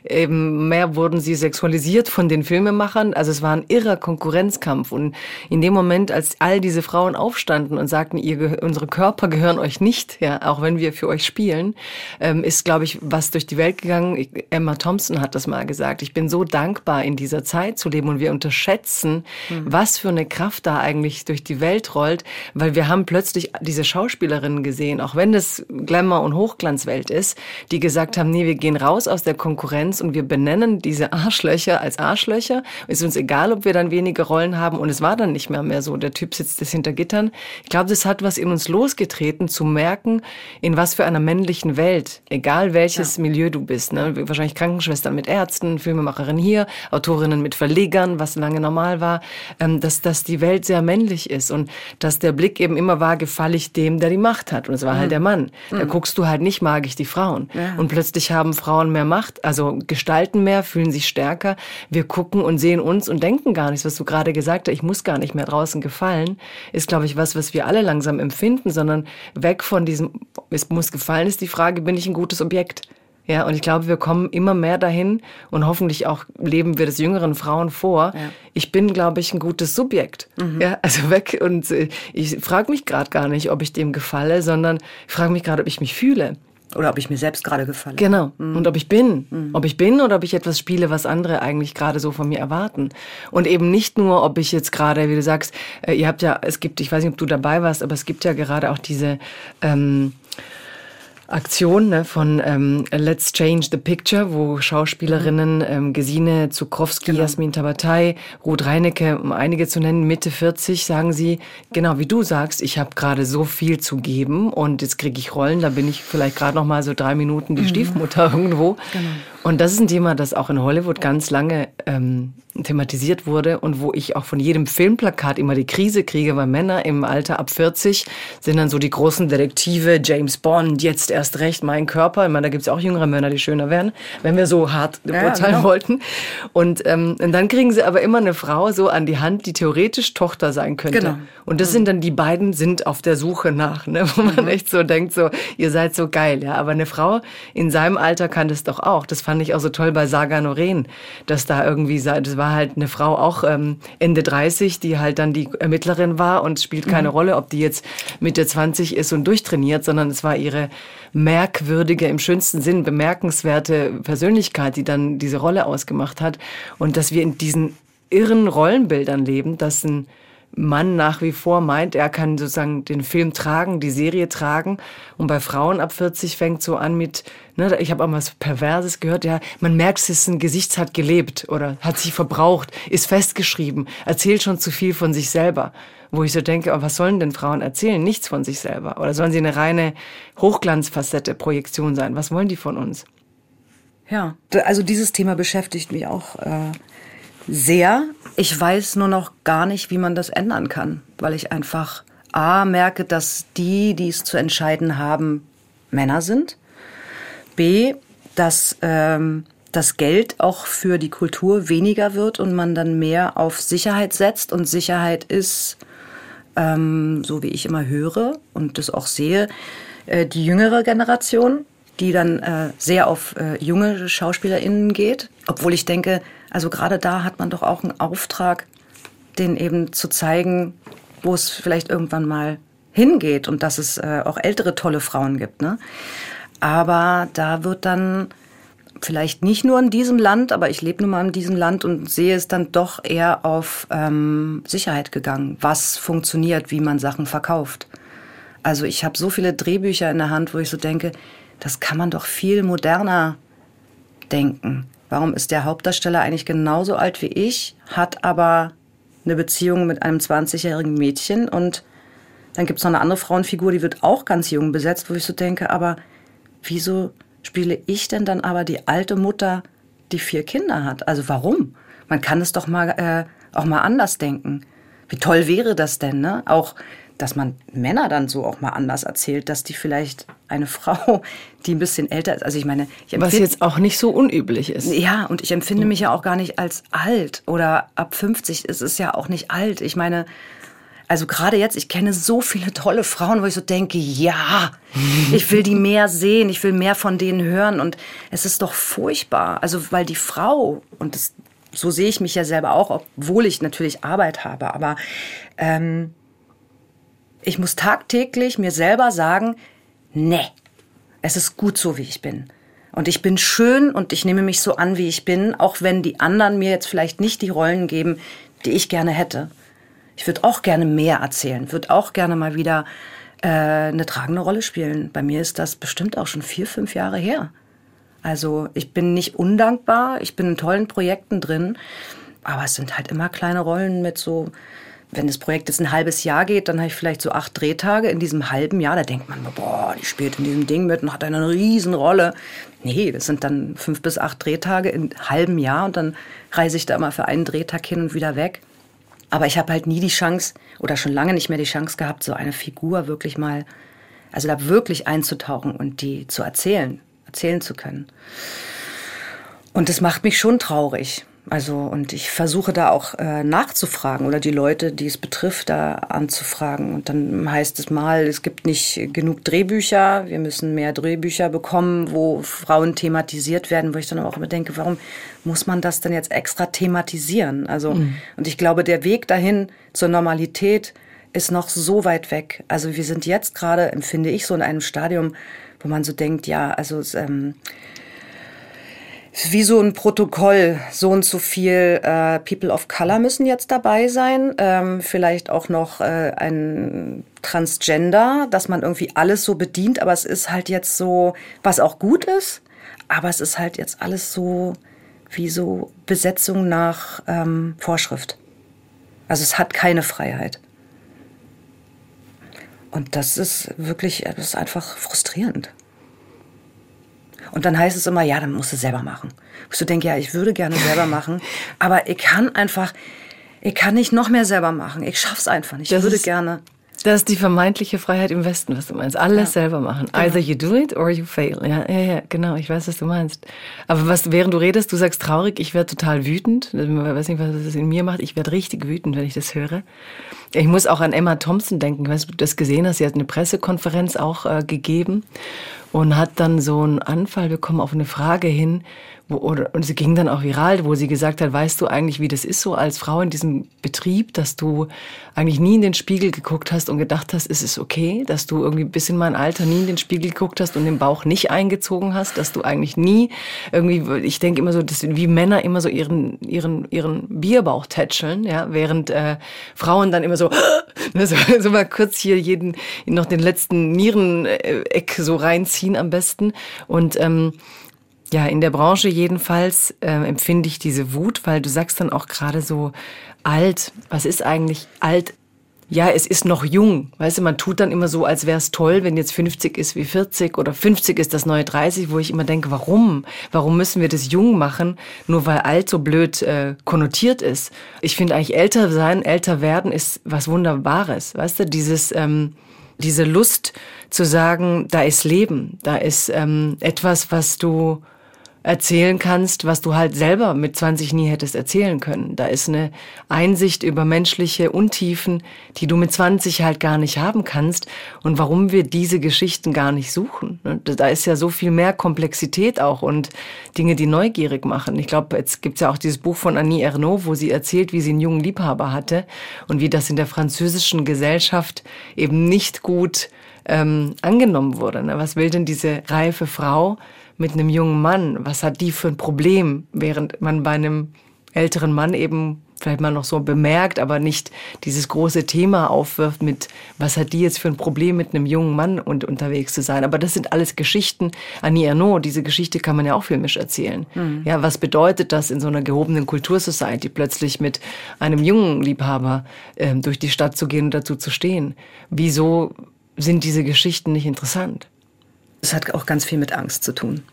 eben mehr wurden sie sexualisiert von den Filmemachern. Also es war ein irrer Konkurrenzkampf. Und in dem Moment, als all diese Frauen aufstanden und sagten, ihr, unsere Körper gehören euch nicht, ja, auch wenn wir für euch spielen, ähm, ist, glaube ich, was durch die Welt gegangen. Emma Thompson hat das mal gesagt. Ich bin so dankbar, in dieser Zeit zu leben und wir unterschätzen, mhm. was für eine Kraft da eigentlich durch die Welt rollt, weil wir haben plötzlich diese Schauspielerinnen gesehen, auch wenn das Glamour- und Hochglanzwelt ist, die gesagt haben, nee, wir gehen raus aus der Konkurrenz und wir benennen diese Arschlöcher als Arschlöcher. Ist uns egal, ob wir dann wenige Rollen haben und es war dann nicht mehr mehr so. Der Typ sitzt jetzt hinter Gittern. Ich glaube, das hat was in uns losgetreten, zu merken, in was für einer männlichen Welt, egal welches ja. Milieu du bist, ne? wahrscheinlich Krankenschwestern mit Ärzten, Filmemacherin hier, Autorinnen mit Verlegern, was lange normal war, ähm, dass, dass die Welt sehr männlich ist und dass der Blick eben immer war, gefalle ich dem, der die Macht hat. Und es war halt mhm. halt der Mann. Mhm. Da guckst du halt nicht, mag ich die Frauen. Ja. Und plötzlich haben Frauen mehr Macht, also gestalten mehr, fühlen sich stärker. Wir gucken und sehen uns und denken gar nichts, was du gerade gesagt hast. Ich muss gar nicht mehr draußen gefallen, ist, glaube ich, was, was wir alle langsam empfinden, sondern weg von diesem, es muss gefallen, ist die Frage, bin ich ein gutes Objekt? Ja, und ich glaube, wir kommen immer mehr dahin und hoffentlich auch leben wir das jüngeren Frauen vor. Ja. Ich bin, glaube ich, ein gutes Subjekt. Mhm. Ja, also weg und äh, ich frage mich gerade gar nicht, ob ich dem gefalle, sondern ich frage mich gerade, ob ich mich fühle. Oder ob ich mir selbst gerade gefalle. Genau. Mhm. Und ob ich bin. Mhm. Ob ich bin oder ob ich etwas spiele, was andere eigentlich gerade so von mir erwarten. Und eben nicht nur, ob ich jetzt gerade, wie du sagst, äh, ihr habt ja, es gibt, ich weiß nicht, ob du dabei warst, aber es gibt ja gerade auch diese ähm, Aktion ne, von ähm, Let's Change the Picture, wo Schauspielerinnen ähm, Gesine Zukrowski, genau. Jasmin Tabatei, Ruth Reinecke, um einige zu nennen, Mitte 40, sagen sie, genau wie du sagst, ich habe gerade so viel zu geben und jetzt kriege ich Rollen, da bin ich vielleicht gerade noch mal so drei Minuten die mhm. Stiefmutter irgendwo. Genau. Und das ist ein Thema, das auch in Hollywood ganz lange ähm, thematisiert wurde und wo ich auch von jedem Filmplakat immer die Krise kriege, weil Männer im Alter ab 40 sind dann so die großen Detektive, James Bond, jetzt erst recht, mein Körper. Ich meine, da gibt es auch jüngere Männer, die schöner wären, wenn wir so hart ja, urteilen genau. wollten. Und, ähm, und dann kriegen sie aber immer eine Frau so an die Hand, die theoretisch Tochter sein könnte. Genau. Und das mhm. sind dann, die beiden sind auf der Suche nach, ne? wo man mhm. echt so denkt, so, ihr seid so geil, ja. Aber eine Frau in seinem Alter kann das doch auch. Das fand ich auch so toll bei Saga Noren, dass da irgendwie, das war war halt eine Frau auch ähm, Ende 30, die halt dann die Ermittlerin war und spielt keine mhm. Rolle, ob die jetzt Mitte 20 ist und durchtrainiert, sondern es war ihre merkwürdige, im schönsten Sinn bemerkenswerte Persönlichkeit, die dann diese Rolle ausgemacht hat. Und dass wir in diesen irren Rollenbildern leben, dass ein Mann nach wie vor meint, er kann sozusagen den Film tragen, die Serie tragen. Und bei Frauen ab 40 fängt so an mit, ne, ich habe auch mal was Perverses gehört, ja, man merkt, es ist ein Gesicht hat gelebt oder hat sich verbraucht, ist festgeschrieben, erzählt schon zu viel von sich selber. Wo ich so denke, oh, was sollen denn Frauen erzählen? Nichts von sich selber. Oder sollen sie eine reine Hochglanzfacette, Projektion sein? Was wollen die von uns? Ja, also dieses Thema beschäftigt mich auch äh, sehr. Ich weiß nur noch gar nicht, wie man das ändern kann, weil ich einfach A merke, dass die, die es zu entscheiden haben, Männer sind. B, dass ähm, das Geld auch für die Kultur weniger wird und man dann mehr auf Sicherheit setzt. Und Sicherheit ist, ähm, so wie ich immer höre und das auch sehe, äh, die jüngere Generation, die dann äh, sehr auf äh, junge SchauspielerInnen geht. Obwohl ich denke, also gerade da hat man doch auch einen Auftrag, den eben zu zeigen, wo es vielleicht irgendwann mal hingeht und dass es äh, auch ältere tolle Frauen gibt. Ne? Aber da wird dann vielleicht nicht nur in diesem Land, aber ich lebe nun mal in diesem Land und sehe es dann doch eher auf ähm, Sicherheit gegangen, was funktioniert, wie man Sachen verkauft. Also ich habe so viele Drehbücher in der Hand, wo ich so denke, das kann man doch viel moderner denken. Warum ist der Hauptdarsteller eigentlich genauso alt wie ich, hat aber eine Beziehung mit einem 20-jährigen Mädchen und dann gibt es noch eine andere Frauenfigur, die wird auch ganz jung besetzt, wo ich so denke, aber wieso spiele ich denn dann aber die alte Mutter, die vier Kinder hat? Also warum? Man kann es doch mal äh, auch mal anders denken. Wie toll wäre das denn, ne? Auch dass man Männer dann so auch mal anders erzählt, dass die vielleicht eine Frau, die ein bisschen älter ist, also ich meine, ich was jetzt auch nicht so unüblich ist. Ja, und ich empfinde mich ja auch gar nicht als alt oder ab 50 ist es ja auch nicht alt. Ich meine, also gerade jetzt, ich kenne so viele tolle Frauen, wo ich so denke, ja, ich will die mehr sehen, ich will mehr von denen hören und es ist doch furchtbar. Also weil die Frau und das, so sehe ich mich ja selber auch, obwohl ich natürlich Arbeit habe, aber ähm, ich muss tagtäglich mir selber sagen, nee, es ist gut so, wie ich bin. Und ich bin schön und ich nehme mich so an, wie ich bin, auch wenn die anderen mir jetzt vielleicht nicht die Rollen geben, die ich gerne hätte. Ich würde auch gerne mehr erzählen, würde auch gerne mal wieder äh, eine tragende Rolle spielen. Bei mir ist das bestimmt auch schon vier, fünf Jahre her. Also ich bin nicht undankbar, ich bin in tollen Projekten drin, aber es sind halt immer kleine Rollen mit so wenn das Projekt jetzt ein halbes Jahr geht, dann habe ich vielleicht so acht Drehtage in diesem halben Jahr. Da denkt man, boah, die spielt in diesem Ding mit und hat eine Riesenrolle. Nee, das sind dann fünf bis acht Drehtage in halben Jahr und dann reise ich da immer für einen Drehtag hin und wieder weg. Aber ich habe halt nie die Chance oder schon lange nicht mehr die Chance gehabt, so eine Figur wirklich mal Also da wirklich einzutauchen und die zu erzählen, erzählen zu können. Und das macht mich schon traurig. Also, und ich versuche da auch äh, nachzufragen oder die Leute, die es betrifft, da anzufragen. Und dann heißt es mal, es gibt nicht genug Drehbücher, wir müssen mehr Drehbücher bekommen, wo Frauen thematisiert werden, wo ich dann auch immer denke, warum muss man das denn jetzt extra thematisieren? Also, mhm. und ich glaube, der Weg dahin zur Normalität ist noch so weit weg. Also, wir sind jetzt gerade, empfinde ich, so in einem Stadium, wo man so denkt, ja, also, ähm, wie so ein Protokoll. So und so viel äh, People of Color müssen jetzt dabei sein. Ähm, vielleicht auch noch äh, ein Transgender, dass man irgendwie alles so bedient. Aber es ist halt jetzt so, was auch gut ist. Aber es ist halt jetzt alles so wie so Besetzung nach ähm, Vorschrift. Also es hat keine Freiheit. Und das ist wirklich, das ist einfach frustrierend. Und dann heißt es immer, ja, dann musst du selber machen. Ich so denke, ja, ich würde gerne selber machen, aber ich kann einfach, ich kann nicht noch mehr selber machen. Ich schaff's einfach nicht. Ich das würde gerne. Das ist die vermeintliche Freiheit im Westen, was du meinst. Alles ja. selber machen. Genau. Either you do it or you fail. Ja, ja, ja, genau. Ich weiß, was du meinst. Aber was, während du redest, du sagst traurig, ich werde total wütend. Ich weiß nicht, was das in mir macht. Ich werde richtig wütend, wenn ich das höre. Ich muss auch an Emma Thompson denken. Ich weiß, ob du das gesehen hast. Sie hat eine Pressekonferenz auch äh, gegeben und hat dann so einen Anfall bekommen auf eine Frage hin, wo, oder, und sie ging dann auch viral, wo sie gesagt hat, weißt du eigentlich, wie das ist so als Frau in diesem Betrieb, dass du eigentlich nie in den Spiegel geguckt hast und gedacht hast, ist es okay, dass du irgendwie bis in mein Alter nie in den Spiegel geguckt hast und den Bauch nicht eingezogen hast, dass du eigentlich nie irgendwie, ich denke immer so, dass wie Männer immer so ihren, ihren, ihren Bierbauch tätscheln, ja, während äh, Frauen dann immer so, so, so mal kurz hier jeden, noch den letzten Niereneck so reinziehen Magazin am besten. Und ähm, ja, in der Branche jedenfalls äh, empfinde ich diese Wut, weil du sagst dann auch gerade so alt. Was ist eigentlich alt? Ja, es ist noch jung. Weißt du, man tut dann immer so, als wäre es toll, wenn jetzt 50 ist wie 40 oder 50 ist das neue 30, wo ich immer denke, warum? Warum müssen wir das jung machen, nur weil alt so blöd äh, konnotiert ist? Ich finde eigentlich älter sein, älter werden ist was Wunderbares. Weißt du, dieses, ähm, diese Lust zu sagen, da ist Leben, da ist ähm, etwas, was du erzählen kannst, was du halt selber mit 20 nie hättest erzählen können. Da ist eine Einsicht über menschliche Untiefen, die du mit 20 halt gar nicht haben kannst und warum wir diese Geschichten gar nicht suchen. Ne? Da ist ja so viel mehr Komplexität auch und Dinge, die neugierig machen. Ich glaube, jetzt gibt's ja auch dieses Buch von Annie Ernaux, wo sie erzählt, wie sie einen jungen Liebhaber hatte und wie das in der französischen Gesellschaft eben nicht gut ähm, angenommen wurde. Ne? Was will denn diese reife Frau mit einem jungen Mann? Was hat die für ein Problem, während man bei einem älteren Mann eben vielleicht mal noch so bemerkt, aber nicht dieses große Thema aufwirft mit, was hat die jetzt für ein Problem mit einem jungen Mann und unterwegs zu sein. Aber das sind alles Geschichten. Annie Ernaux, diese Geschichte kann man ja auch filmisch erzählen. Mhm. Ja, was bedeutet das in so einer gehobenen Kultursociety plötzlich mit einem jungen Liebhaber äh, durch die Stadt zu gehen und dazu zu stehen? Wieso sind diese Geschichten nicht interessant. Es hat auch ganz viel mit Angst zu tun.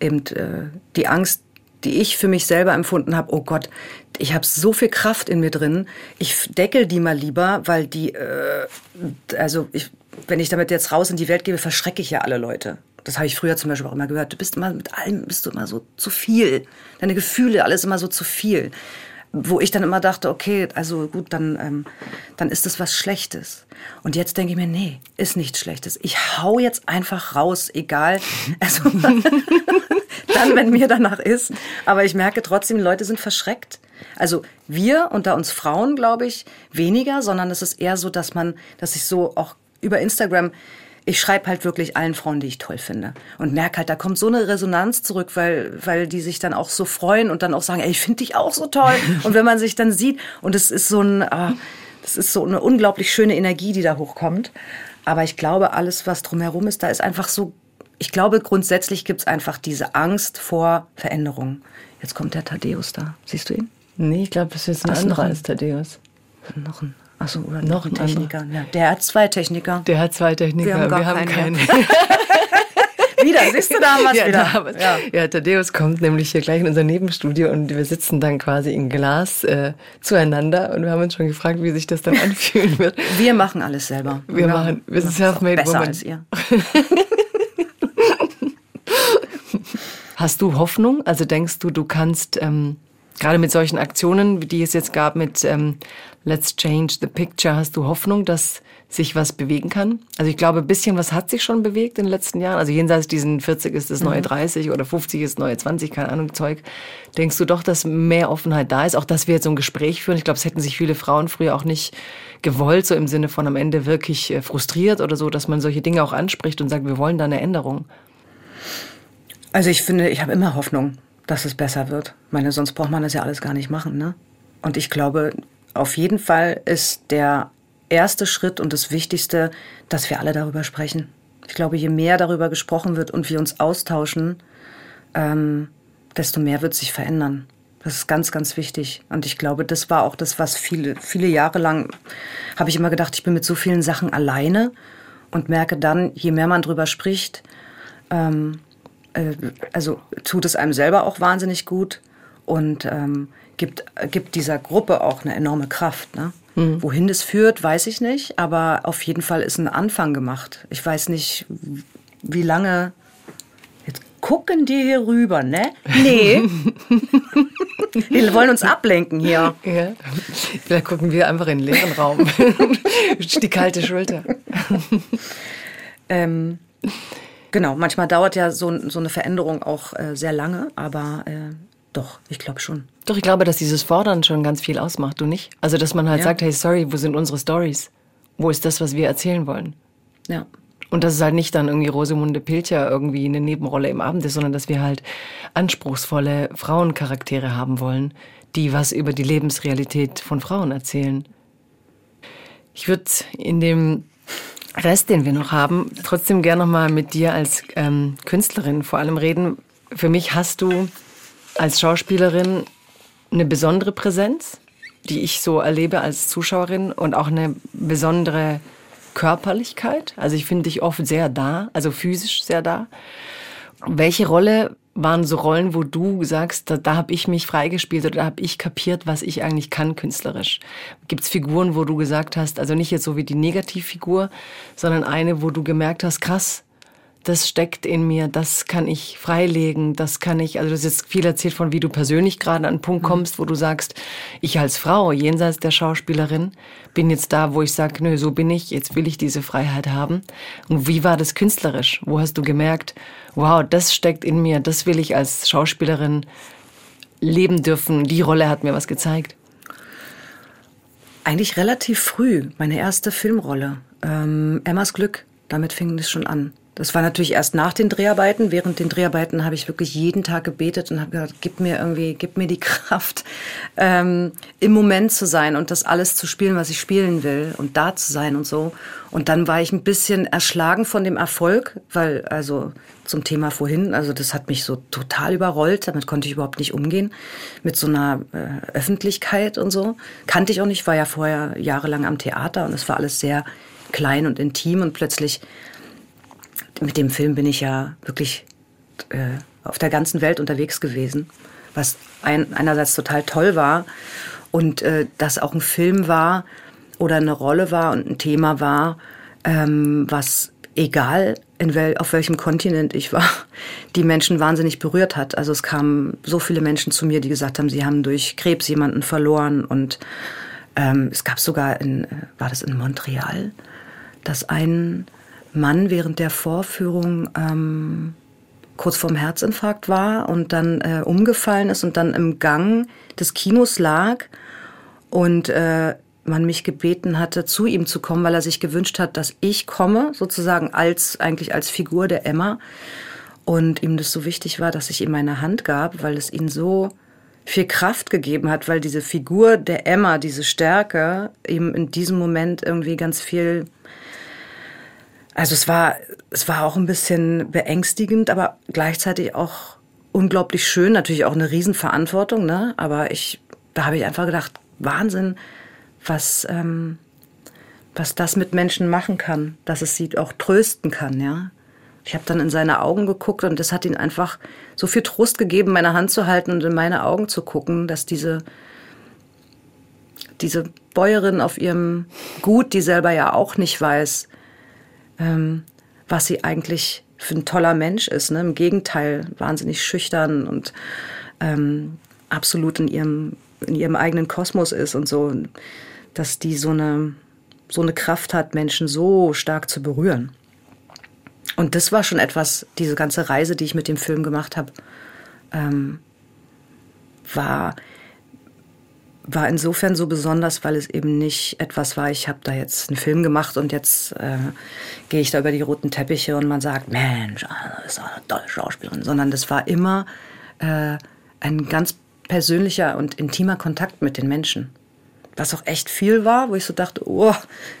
Eben äh, die Angst, die ich für mich selber empfunden habe, oh Gott, ich habe so viel Kraft in mir drin, ich deckel die mal lieber, weil die, äh, also ich, wenn ich damit jetzt raus in die Welt gebe, verschrecke ich ja alle Leute. Das habe ich früher zum Beispiel auch immer gehört. Du bist immer mit allem bist du immer so zu viel. Deine Gefühle, alles immer so zu viel wo ich dann immer dachte, okay, also gut, dann, ähm, dann ist das was Schlechtes. Und jetzt denke ich mir, nee, ist nichts Schlechtes. Ich hau jetzt einfach raus, egal. Also dann, wenn mir danach ist. Aber ich merke trotzdem, Leute sind verschreckt. Also wir unter uns Frauen, glaube ich, weniger, sondern es ist eher so, dass man, dass ich so auch über Instagram ich schreibe halt wirklich allen Frauen, die ich toll finde. Und merke halt, da kommt so eine Resonanz zurück, weil, weil die sich dann auch so freuen und dann auch sagen, ey, ich finde dich auch so toll. und wenn man sich dann sieht, und es ist so ein, äh, das ist so eine unglaublich schöne Energie, die da hochkommt. Aber ich glaube, alles, was drumherum ist, da ist einfach so, ich glaube, grundsätzlich gibt es einfach diese Angst vor Veränderung. Jetzt kommt der Thaddeus da. Siehst du ihn? Nee, ich glaube, das ist ein anderer als Thaddeus. Noch ein Achso, oder noch ein Techniker. Ja, der hat zwei Techniker. Der hat zwei Techniker. Wir haben, gar Wir haben keinen. Wieder siehst du, da wir ja, wieder. Da ja. ja, Thaddeus kommt nämlich hier gleich in unser Nebenstudio und wir sitzen dann quasi in Glas äh, zueinander und wir haben uns schon gefragt, wie sich das dann anfühlen wird. Wir machen alles selber. Wir, wir machen, wir sind self-made Besser woman. als ihr. Hast du Hoffnung? Also denkst du, du kannst ähm, gerade mit solchen Aktionen, wie die es jetzt gab mit ähm, Let's Change the Picture, hast du Hoffnung, dass sich was bewegen kann? Also ich glaube, ein bisschen was hat sich schon bewegt in den letzten Jahren. Also jenseits diesen 40 ist das neue 30 mhm. oder 50 ist das neue 20, keine Ahnung, Zeug. Denkst du doch, dass mehr Offenheit da ist? Auch, dass wir jetzt so ein Gespräch führen. Ich glaube, es hätten sich viele Frauen früher auch nicht gewollt, so im Sinne von am Ende wirklich äh, frustriert oder so, dass man solche Dinge auch anspricht und sagt, wir wollen da eine Änderung. Also ich finde, ich habe immer Hoffnung, dass es besser wird. Ich meine, sonst braucht man das ja alles gar nicht machen, ne? Und ich glaube, auf jeden Fall ist der erste Schritt und das Wichtigste, dass wir alle darüber sprechen. Ich glaube, je mehr darüber gesprochen wird und wir uns austauschen, ähm, desto mehr wird sich verändern. Das ist ganz, ganz wichtig. Und ich glaube, das war auch das, was viele, viele Jahre lang habe ich immer gedacht, ich bin mit so vielen Sachen alleine und merke dann, je mehr man drüber spricht, ähm, äh, also tut es einem selber auch wahnsinnig gut und ähm, gibt, gibt dieser Gruppe auch eine enorme Kraft. Ne? Mhm. Wohin das führt, weiß ich nicht, aber auf jeden Fall ist ein Anfang gemacht. Ich weiß nicht, wie lange. Jetzt gucken die hier rüber, ne? Nee. wir wollen uns ablenken hier. Ja. Vielleicht gucken wir einfach in den leeren Raum. die kalte Schulter. ähm, genau, manchmal dauert ja so, so eine Veränderung auch äh, sehr lange, aber äh, doch, ich glaube schon. Doch, ich glaube, dass dieses Fordern schon ganz viel ausmacht, du nicht? Also, dass man halt ja. sagt, hey, sorry, wo sind unsere Stories? Wo ist das, was wir erzählen wollen? Ja. Und dass es halt nicht dann irgendwie Rosemunde Pilcher irgendwie eine Nebenrolle im Abend ist, sondern dass wir halt anspruchsvolle Frauencharaktere haben wollen, die was über die Lebensrealität von Frauen erzählen. Ich würde in dem Rest, den wir noch haben, trotzdem gerne noch mal mit dir als ähm, Künstlerin vor allem reden. Für mich hast du als Schauspielerin eine besondere Präsenz, die ich so erlebe als Zuschauerin und auch eine besondere Körperlichkeit. Also ich finde dich oft sehr da, also physisch sehr da. Welche Rolle waren so Rollen, wo du sagst, da, da habe ich mich freigespielt oder da habe ich kapiert, was ich eigentlich kann künstlerisch? Gibt es Figuren, wo du gesagt hast, also nicht jetzt so wie die Negativfigur, sondern eine, wo du gemerkt hast, krass, das steckt in mir, das kann ich freilegen, das kann ich, also du hast jetzt viel erzählt von, wie du persönlich gerade an einen Punkt mhm. kommst, wo du sagst, ich als Frau, jenseits der Schauspielerin, bin jetzt da, wo ich sage, nö, so bin ich, jetzt will ich diese Freiheit haben. Und wie war das künstlerisch? Wo hast du gemerkt, wow, das steckt in mir, das will ich als Schauspielerin leben dürfen, die Rolle hat mir was gezeigt? Eigentlich relativ früh, meine erste Filmrolle. Ähm, Emmas Glück, damit fing es schon an. Das war natürlich erst nach den Dreharbeiten. Während den Dreharbeiten habe ich wirklich jeden Tag gebetet und habe gesagt, gib mir irgendwie, gib mir die Kraft, ähm, im Moment zu sein und das alles zu spielen, was ich spielen will und da zu sein und so. Und dann war ich ein bisschen erschlagen von dem Erfolg, weil, also zum Thema vorhin, also das hat mich so total überrollt, damit konnte ich überhaupt nicht umgehen, mit so einer äh, Öffentlichkeit und so. Kannte ich auch nicht, war ja vorher jahrelang am Theater und es war alles sehr klein und intim und plötzlich mit dem Film bin ich ja wirklich äh, auf der ganzen Welt unterwegs gewesen, was ein, einerseits total toll war und äh, das auch ein Film war oder eine Rolle war und ein Thema war, ähm, was egal in wel, auf welchem Kontinent ich war, die Menschen wahnsinnig berührt hat. Also es kamen so viele Menschen zu mir, die gesagt haben, sie haben durch Krebs jemanden verloren und ähm, es gab sogar in, äh, war das in Montreal, dass ein Mann während der Vorführung ähm, kurz vorm Herzinfarkt war und dann äh, umgefallen ist und dann im Gang des Kinos lag und äh, man mich gebeten hatte, zu ihm zu kommen, weil er sich gewünscht hat, dass ich komme, sozusagen als eigentlich als Figur der Emma. Und ihm das so wichtig war, dass ich ihm meine Hand gab, weil es ihn so viel Kraft gegeben hat, weil diese Figur der Emma, diese Stärke, ihm in diesem Moment irgendwie ganz viel also es war, es war auch ein bisschen beängstigend, aber gleichzeitig auch unglaublich schön, natürlich auch eine Riesenverantwortung, ne? Aber ich, da habe ich einfach gedacht, Wahnsinn, was, ähm, was das mit Menschen machen kann, dass es sie auch trösten kann, ja. Ich habe dann in seine Augen geguckt und das hat ihn einfach so viel Trost gegeben, meine Hand zu halten und in meine Augen zu gucken, dass diese, diese Bäuerin auf ihrem Gut, die selber ja auch nicht weiß, ähm, was sie eigentlich für ein toller Mensch ist. Ne? Im Gegenteil, wahnsinnig schüchtern und ähm, absolut in ihrem, in ihrem eigenen Kosmos ist und so, dass die so eine, so eine Kraft hat, Menschen so stark zu berühren. Und das war schon etwas, diese ganze Reise, die ich mit dem Film gemacht habe, ähm, war, war insofern so besonders, weil es eben nicht etwas war, ich habe da jetzt einen Film gemacht und jetzt äh, gehe ich da über die roten Teppiche und man sagt, Mensch, das ist eine tolle Schauspielerin, sondern das war immer äh, ein ganz persönlicher und intimer Kontakt mit den Menschen was auch echt viel war, wo ich so dachte, oh,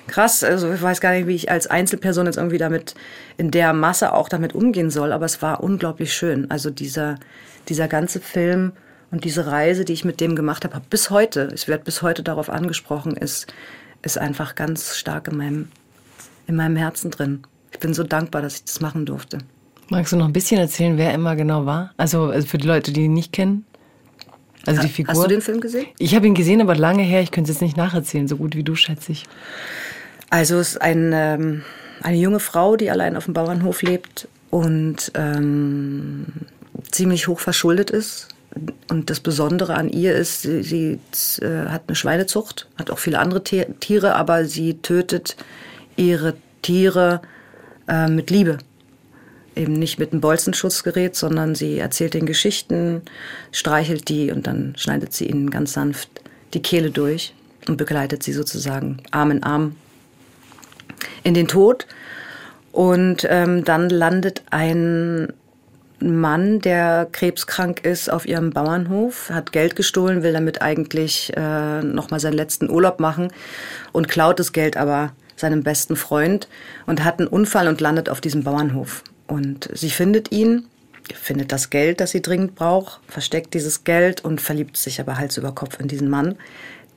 krass, also ich weiß gar nicht, wie ich als Einzelperson jetzt irgendwie damit in der Masse auch damit umgehen soll, aber es war unglaublich schön. Also dieser, dieser ganze Film und diese Reise, die ich mit dem gemacht habe, bis heute, ich werde bis heute darauf angesprochen, ist, ist einfach ganz stark in meinem, in meinem Herzen drin. Ich bin so dankbar, dass ich das machen durfte. Magst du noch ein bisschen erzählen, wer immer genau war? Also, also für die Leute, die ihn nicht kennen? Also die Figur. Hast du den Film gesehen? Ich habe ihn gesehen, aber lange her. Ich könnte es jetzt nicht nacherzählen, so gut wie du, schätze ich. Also es ist ein, ähm, eine junge Frau, die allein auf dem Bauernhof lebt und ähm, ziemlich hoch verschuldet ist. Und das Besondere an ihr ist, sie, sie äh, hat eine Schweinezucht, hat auch viele andere Tiere, aber sie tötet ihre Tiere äh, mit Liebe eben nicht mit einem Bolzenschutzgerät, sondern sie erzählt den Geschichten, streichelt die und dann schneidet sie ihnen ganz sanft die Kehle durch und begleitet sie sozusagen Arm in Arm in den Tod. Und ähm, dann landet ein Mann, der krebskrank ist, auf ihrem Bauernhof, hat Geld gestohlen, will damit eigentlich äh, nochmal seinen letzten Urlaub machen und klaut das Geld aber seinem besten Freund und hat einen Unfall und landet auf diesem Bauernhof. Und sie findet ihn, findet das Geld, das sie dringend braucht, versteckt dieses Geld und verliebt sich aber Hals über Kopf in diesen Mann,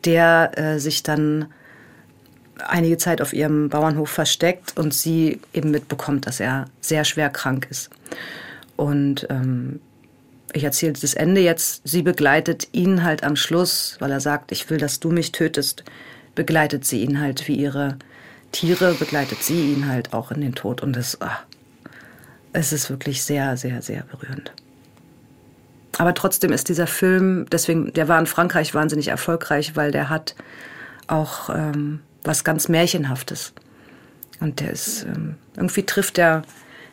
der äh, sich dann einige Zeit auf ihrem Bauernhof versteckt und sie eben mitbekommt, dass er sehr schwer krank ist. Und ähm, ich erzähle das Ende jetzt. Sie begleitet ihn halt am Schluss, weil er sagt, ich will, dass du mich tötest, begleitet sie ihn halt wie ihre Tiere, begleitet sie ihn halt auch in den Tod. Und das, ach, es ist wirklich sehr, sehr, sehr berührend. Aber trotzdem ist dieser Film, deswegen, der war in Frankreich wahnsinnig erfolgreich, weil der hat auch ähm, was ganz Märchenhaftes. Und der ist, ähm, irgendwie trifft er,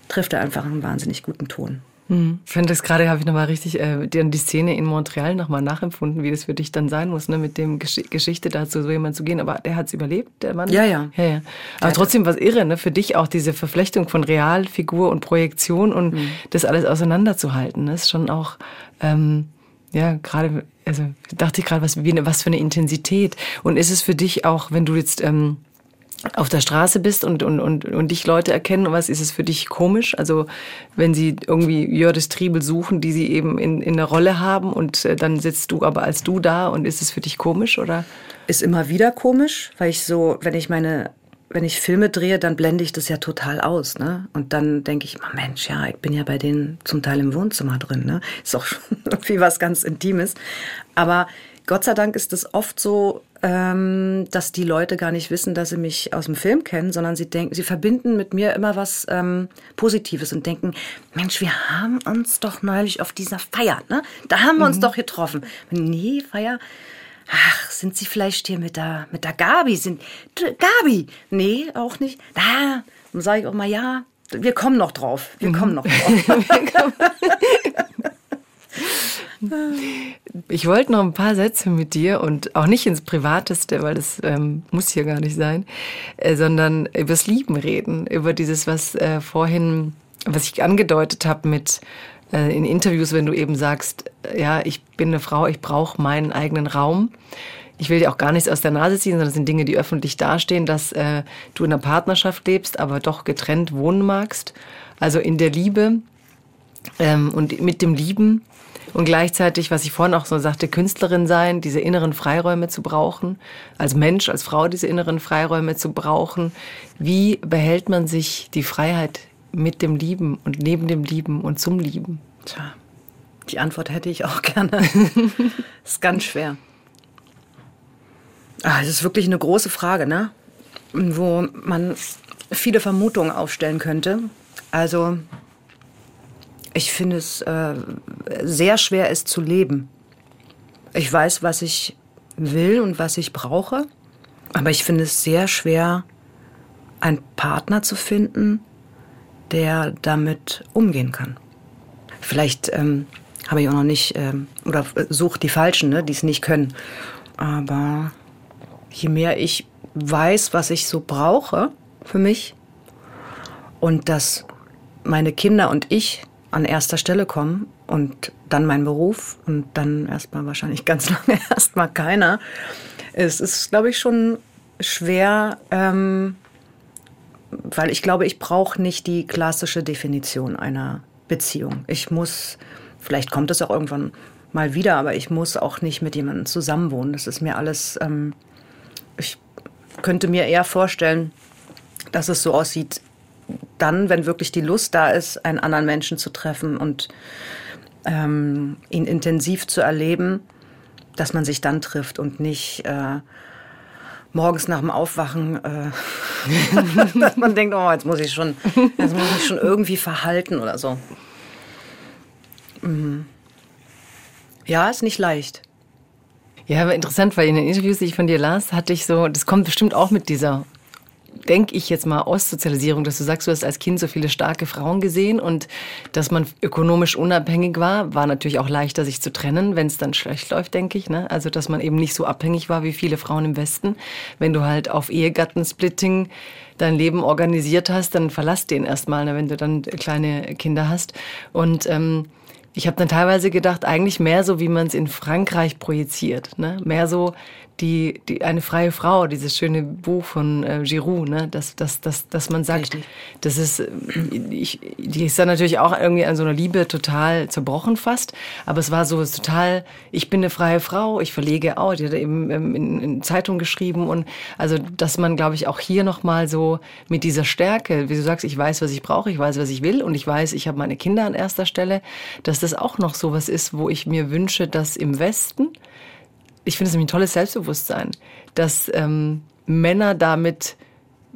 trifft er einfach einen wahnsinnig guten Ton. Mhm. Ich finde das gerade, habe ich nochmal richtig äh, die Szene in Montreal nochmal nachempfunden, wie das für dich dann sein muss, ne, mit dem Gesch Geschichte dazu, so jemand zu gehen. Aber der hat es überlebt, der Mann? Ja, ja. ja, ja. Aber ja, trotzdem was irre, ne, für dich auch diese Verflechtung von Realfigur und Projektion und mhm. das alles auseinanderzuhalten. Ne, ist schon auch, ähm, ja, gerade, also dachte ich gerade, was, was für eine Intensität. Und ist es für dich auch, wenn du jetzt ähm, auf der Straße bist und, und, und, und dich Leute erkennen, was ist es für dich komisch? Also wenn sie irgendwie Jördis Triebel suchen, die sie eben in, in einer Rolle haben und äh, dann sitzt du aber als du da und ist es für dich komisch oder? Ist immer wieder komisch, weil ich so, wenn ich meine, wenn ich Filme drehe, dann blende ich das ja total aus, ne? Und dann denke ich, oh Mensch, ja, ich bin ja bei denen zum Teil im Wohnzimmer drin, ne? Ist auch schon irgendwie was ganz Intimes. Aber Gott sei Dank ist es oft so, ähm, dass die Leute gar nicht wissen, dass sie mich aus dem Film kennen, sondern sie denken, sie verbinden mit mir immer was ähm, Positives und denken, Mensch, wir haben uns doch neulich auf dieser Feier, ne? Da haben wir mhm. uns doch getroffen. Nee, Feier. Ach, sind Sie vielleicht hier mit der mit der Gabi? Sind Gabi? Nee, auch nicht. Da, dann sage ich auch mal ja. Wir kommen noch drauf. Wir mhm. kommen noch drauf. Ich wollte noch ein paar Sätze mit dir und auch nicht ins Privateste, weil das ähm, muss hier gar nicht sein, äh, sondern übers Lieben reden, über dieses, was äh, vorhin, was ich angedeutet habe mit äh, in Interviews, wenn du eben sagst, äh, ja, ich bin eine Frau, ich brauche meinen eigenen Raum. Ich will dir auch gar nichts aus der Nase ziehen, sondern das sind Dinge, die öffentlich dastehen, dass äh, du in einer Partnerschaft lebst, aber doch getrennt wohnen magst. Also in der Liebe ähm, und mit dem Lieben und gleichzeitig, was ich vorhin auch so sagte, Künstlerin sein, diese inneren Freiräume zu brauchen, als Mensch, als Frau diese inneren Freiräume zu brauchen. Wie behält man sich die Freiheit mit dem Lieben und neben dem Lieben und zum Lieben? Tja, die Antwort hätte ich auch gerne. ist ganz schwer. Ah, das ist wirklich eine große Frage, ne? Wo man viele Vermutungen aufstellen könnte. Also, ich finde es äh, sehr schwer, es zu leben. Ich weiß, was ich will und was ich brauche, aber ich finde es sehr schwer, einen Partner zu finden, der damit umgehen kann. Vielleicht ähm, habe ich auch noch nicht, ähm, oder suche die Falschen, ne, die es nicht können. Aber je mehr ich weiß, was ich so brauche für mich und dass meine Kinder und ich an erster Stelle kommen und dann mein Beruf und dann erstmal wahrscheinlich ganz lange erstmal keiner. Es ist, glaube ich, schon schwer, ähm, weil ich glaube, ich brauche nicht die klassische Definition einer Beziehung. Ich muss, vielleicht kommt es auch irgendwann mal wieder, aber ich muss auch nicht mit jemandem zusammenwohnen. Das ist mir alles, ähm, ich könnte mir eher vorstellen, dass es so aussieht, dann, wenn wirklich die Lust da ist, einen anderen Menschen zu treffen und ähm, ihn intensiv zu erleben, dass man sich dann trifft und nicht äh, morgens nach dem Aufwachen, äh, dass man denkt, oh, jetzt muss ich schon, jetzt muss ich schon irgendwie verhalten oder so. Mhm. Ja, ist nicht leicht. Ja, aber interessant, weil in den Interviews, die ich von dir las, hatte ich so, das kommt bestimmt auch mit dieser denke ich jetzt mal, Ostsozialisierung, dass du sagst, du hast als Kind so viele starke Frauen gesehen und dass man ökonomisch unabhängig war, war natürlich auch leichter, sich zu trennen, wenn es dann schlecht läuft, denke ich. Ne? Also, dass man eben nicht so abhängig war wie viele Frauen im Westen. Wenn du halt auf Ehegattensplitting dein Leben organisiert hast, dann verlass den erstmal, ne, wenn du dann kleine Kinder hast. Und ähm, ich habe dann teilweise gedacht, eigentlich mehr so, wie man es in Frankreich projiziert. Ne? Mehr so, die, die eine freie Frau, dieses schöne Buch von äh, Giroud, ne, dass, dass, dass, dass man sagt, Richtig. das ist, äh, ich, die ist dann natürlich auch irgendwie an so einer Liebe total zerbrochen fast, aber es war so total, ich bin eine freie Frau, ich verlege auch, die hat eben ähm, in, in Zeitung geschrieben. Und also, dass man, glaube ich, auch hier nochmal so mit dieser Stärke, wie du sagst, ich weiß, was ich brauche, ich weiß, was ich will. Und ich weiß, ich habe meine Kinder an erster Stelle, dass das auch noch so was ist, wo ich mir wünsche, dass im Westen ich finde es ein tolles Selbstbewusstsein, dass ähm, Männer damit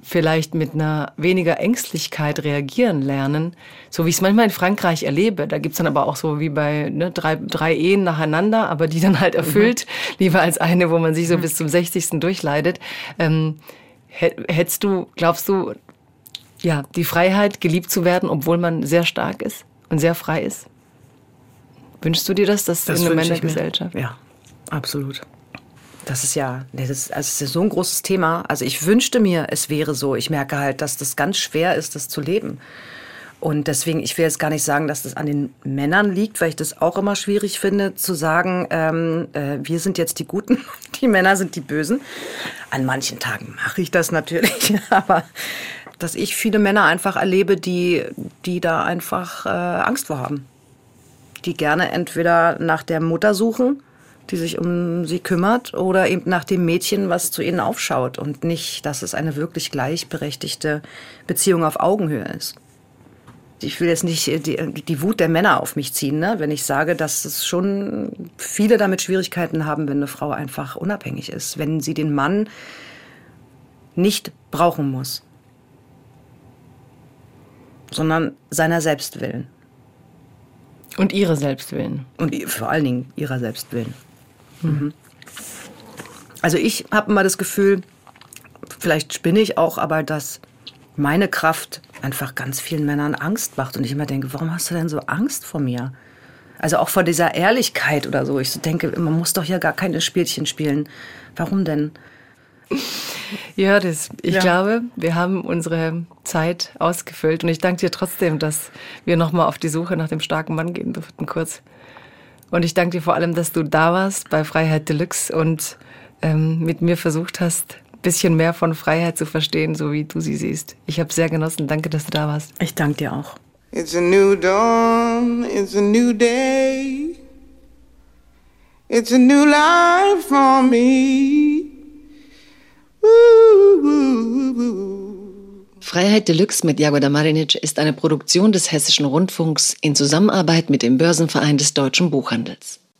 vielleicht mit einer weniger Ängstlichkeit reagieren lernen, so wie ich es manchmal in Frankreich erlebe. Da gibt's dann aber auch so wie bei ne, drei, drei Ehen nacheinander, aber die dann halt erfüllt, mhm. lieber als eine, wo man sich so mhm. bis zum 60. durchleidet. Ähm, hättest du, glaubst du, ja, die Freiheit, geliebt zu werden, obwohl man sehr stark ist und sehr frei ist? Wünschst du dir das, dass das in einer Männergesellschaft? Ja, Absolut. Das ist ja, das ist, also das ist so ein großes Thema. Also ich wünschte mir, es wäre so. Ich merke halt, dass das ganz schwer ist, das zu leben. Und deswegen, ich will jetzt gar nicht sagen, dass das an den Männern liegt, weil ich das auch immer schwierig finde, zu sagen, ähm, äh, wir sind jetzt die Guten, die Männer sind die Bösen. An manchen Tagen mache ich das natürlich, aber dass ich viele Männer einfach erlebe, die, die da einfach äh, Angst vor haben. Die gerne entweder nach der Mutter suchen die sich um sie kümmert oder eben nach dem Mädchen, was zu ihnen aufschaut und nicht, dass es eine wirklich gleichberechtigte Beziehung auf Augenhöhe ist. Ich will jetzt nicht die, die Wut der Männer auf mich ziehen, ne? wenn ich sage, dass es schon viele damit Schwierigkeiten haben, wenn eine Frau einfach unabhängig ist, wenn sie den Mann nicht brauchen muss, sondern seiner selbst willen. Und ihre Selbstwillen. Und vor allen Dingen ihrer Selbstwillen. Mhm. Also ich habe immer das Gefühl, vielleicht spinne ich auch, aber dass meine Kraft einfach ganz vielen Männern Angst macht. Und ich immer denke, warum hast du denn so Angst vor mir? Also auch vor dieser Ehrlichkeit oder so. Ich denke, man muss doch ja gar keine Spielchen spielen. Warum denn? Ja, das, ich ja. glaube, wir haben unsere Zeit ausgefüllt. Und ich danke dir trotzdem, dass wir nochmal auf die Suche nach dem starken Mann gehen durften, kurz. Und ich danke dir vor allem, dass du da warst bei Freiheit Deluxe und ähm, mit mir versucht hast, ein bisschen mehr von Freiheit zu verstehen, so wie du sie siehst. Ich habe sehr genossen. Danke, dass du da warst. Ich danke dir auch. It's a new dawn, it's a new day. It's a new life for me. Ooh, ooh, ooh, Freiheit Deluxe mit Jagoda Marinic ist eine Produktion des Hessischen Rundfunks in Zusammenarbeit mit dem Börsenverein des deutschen Buchhandels.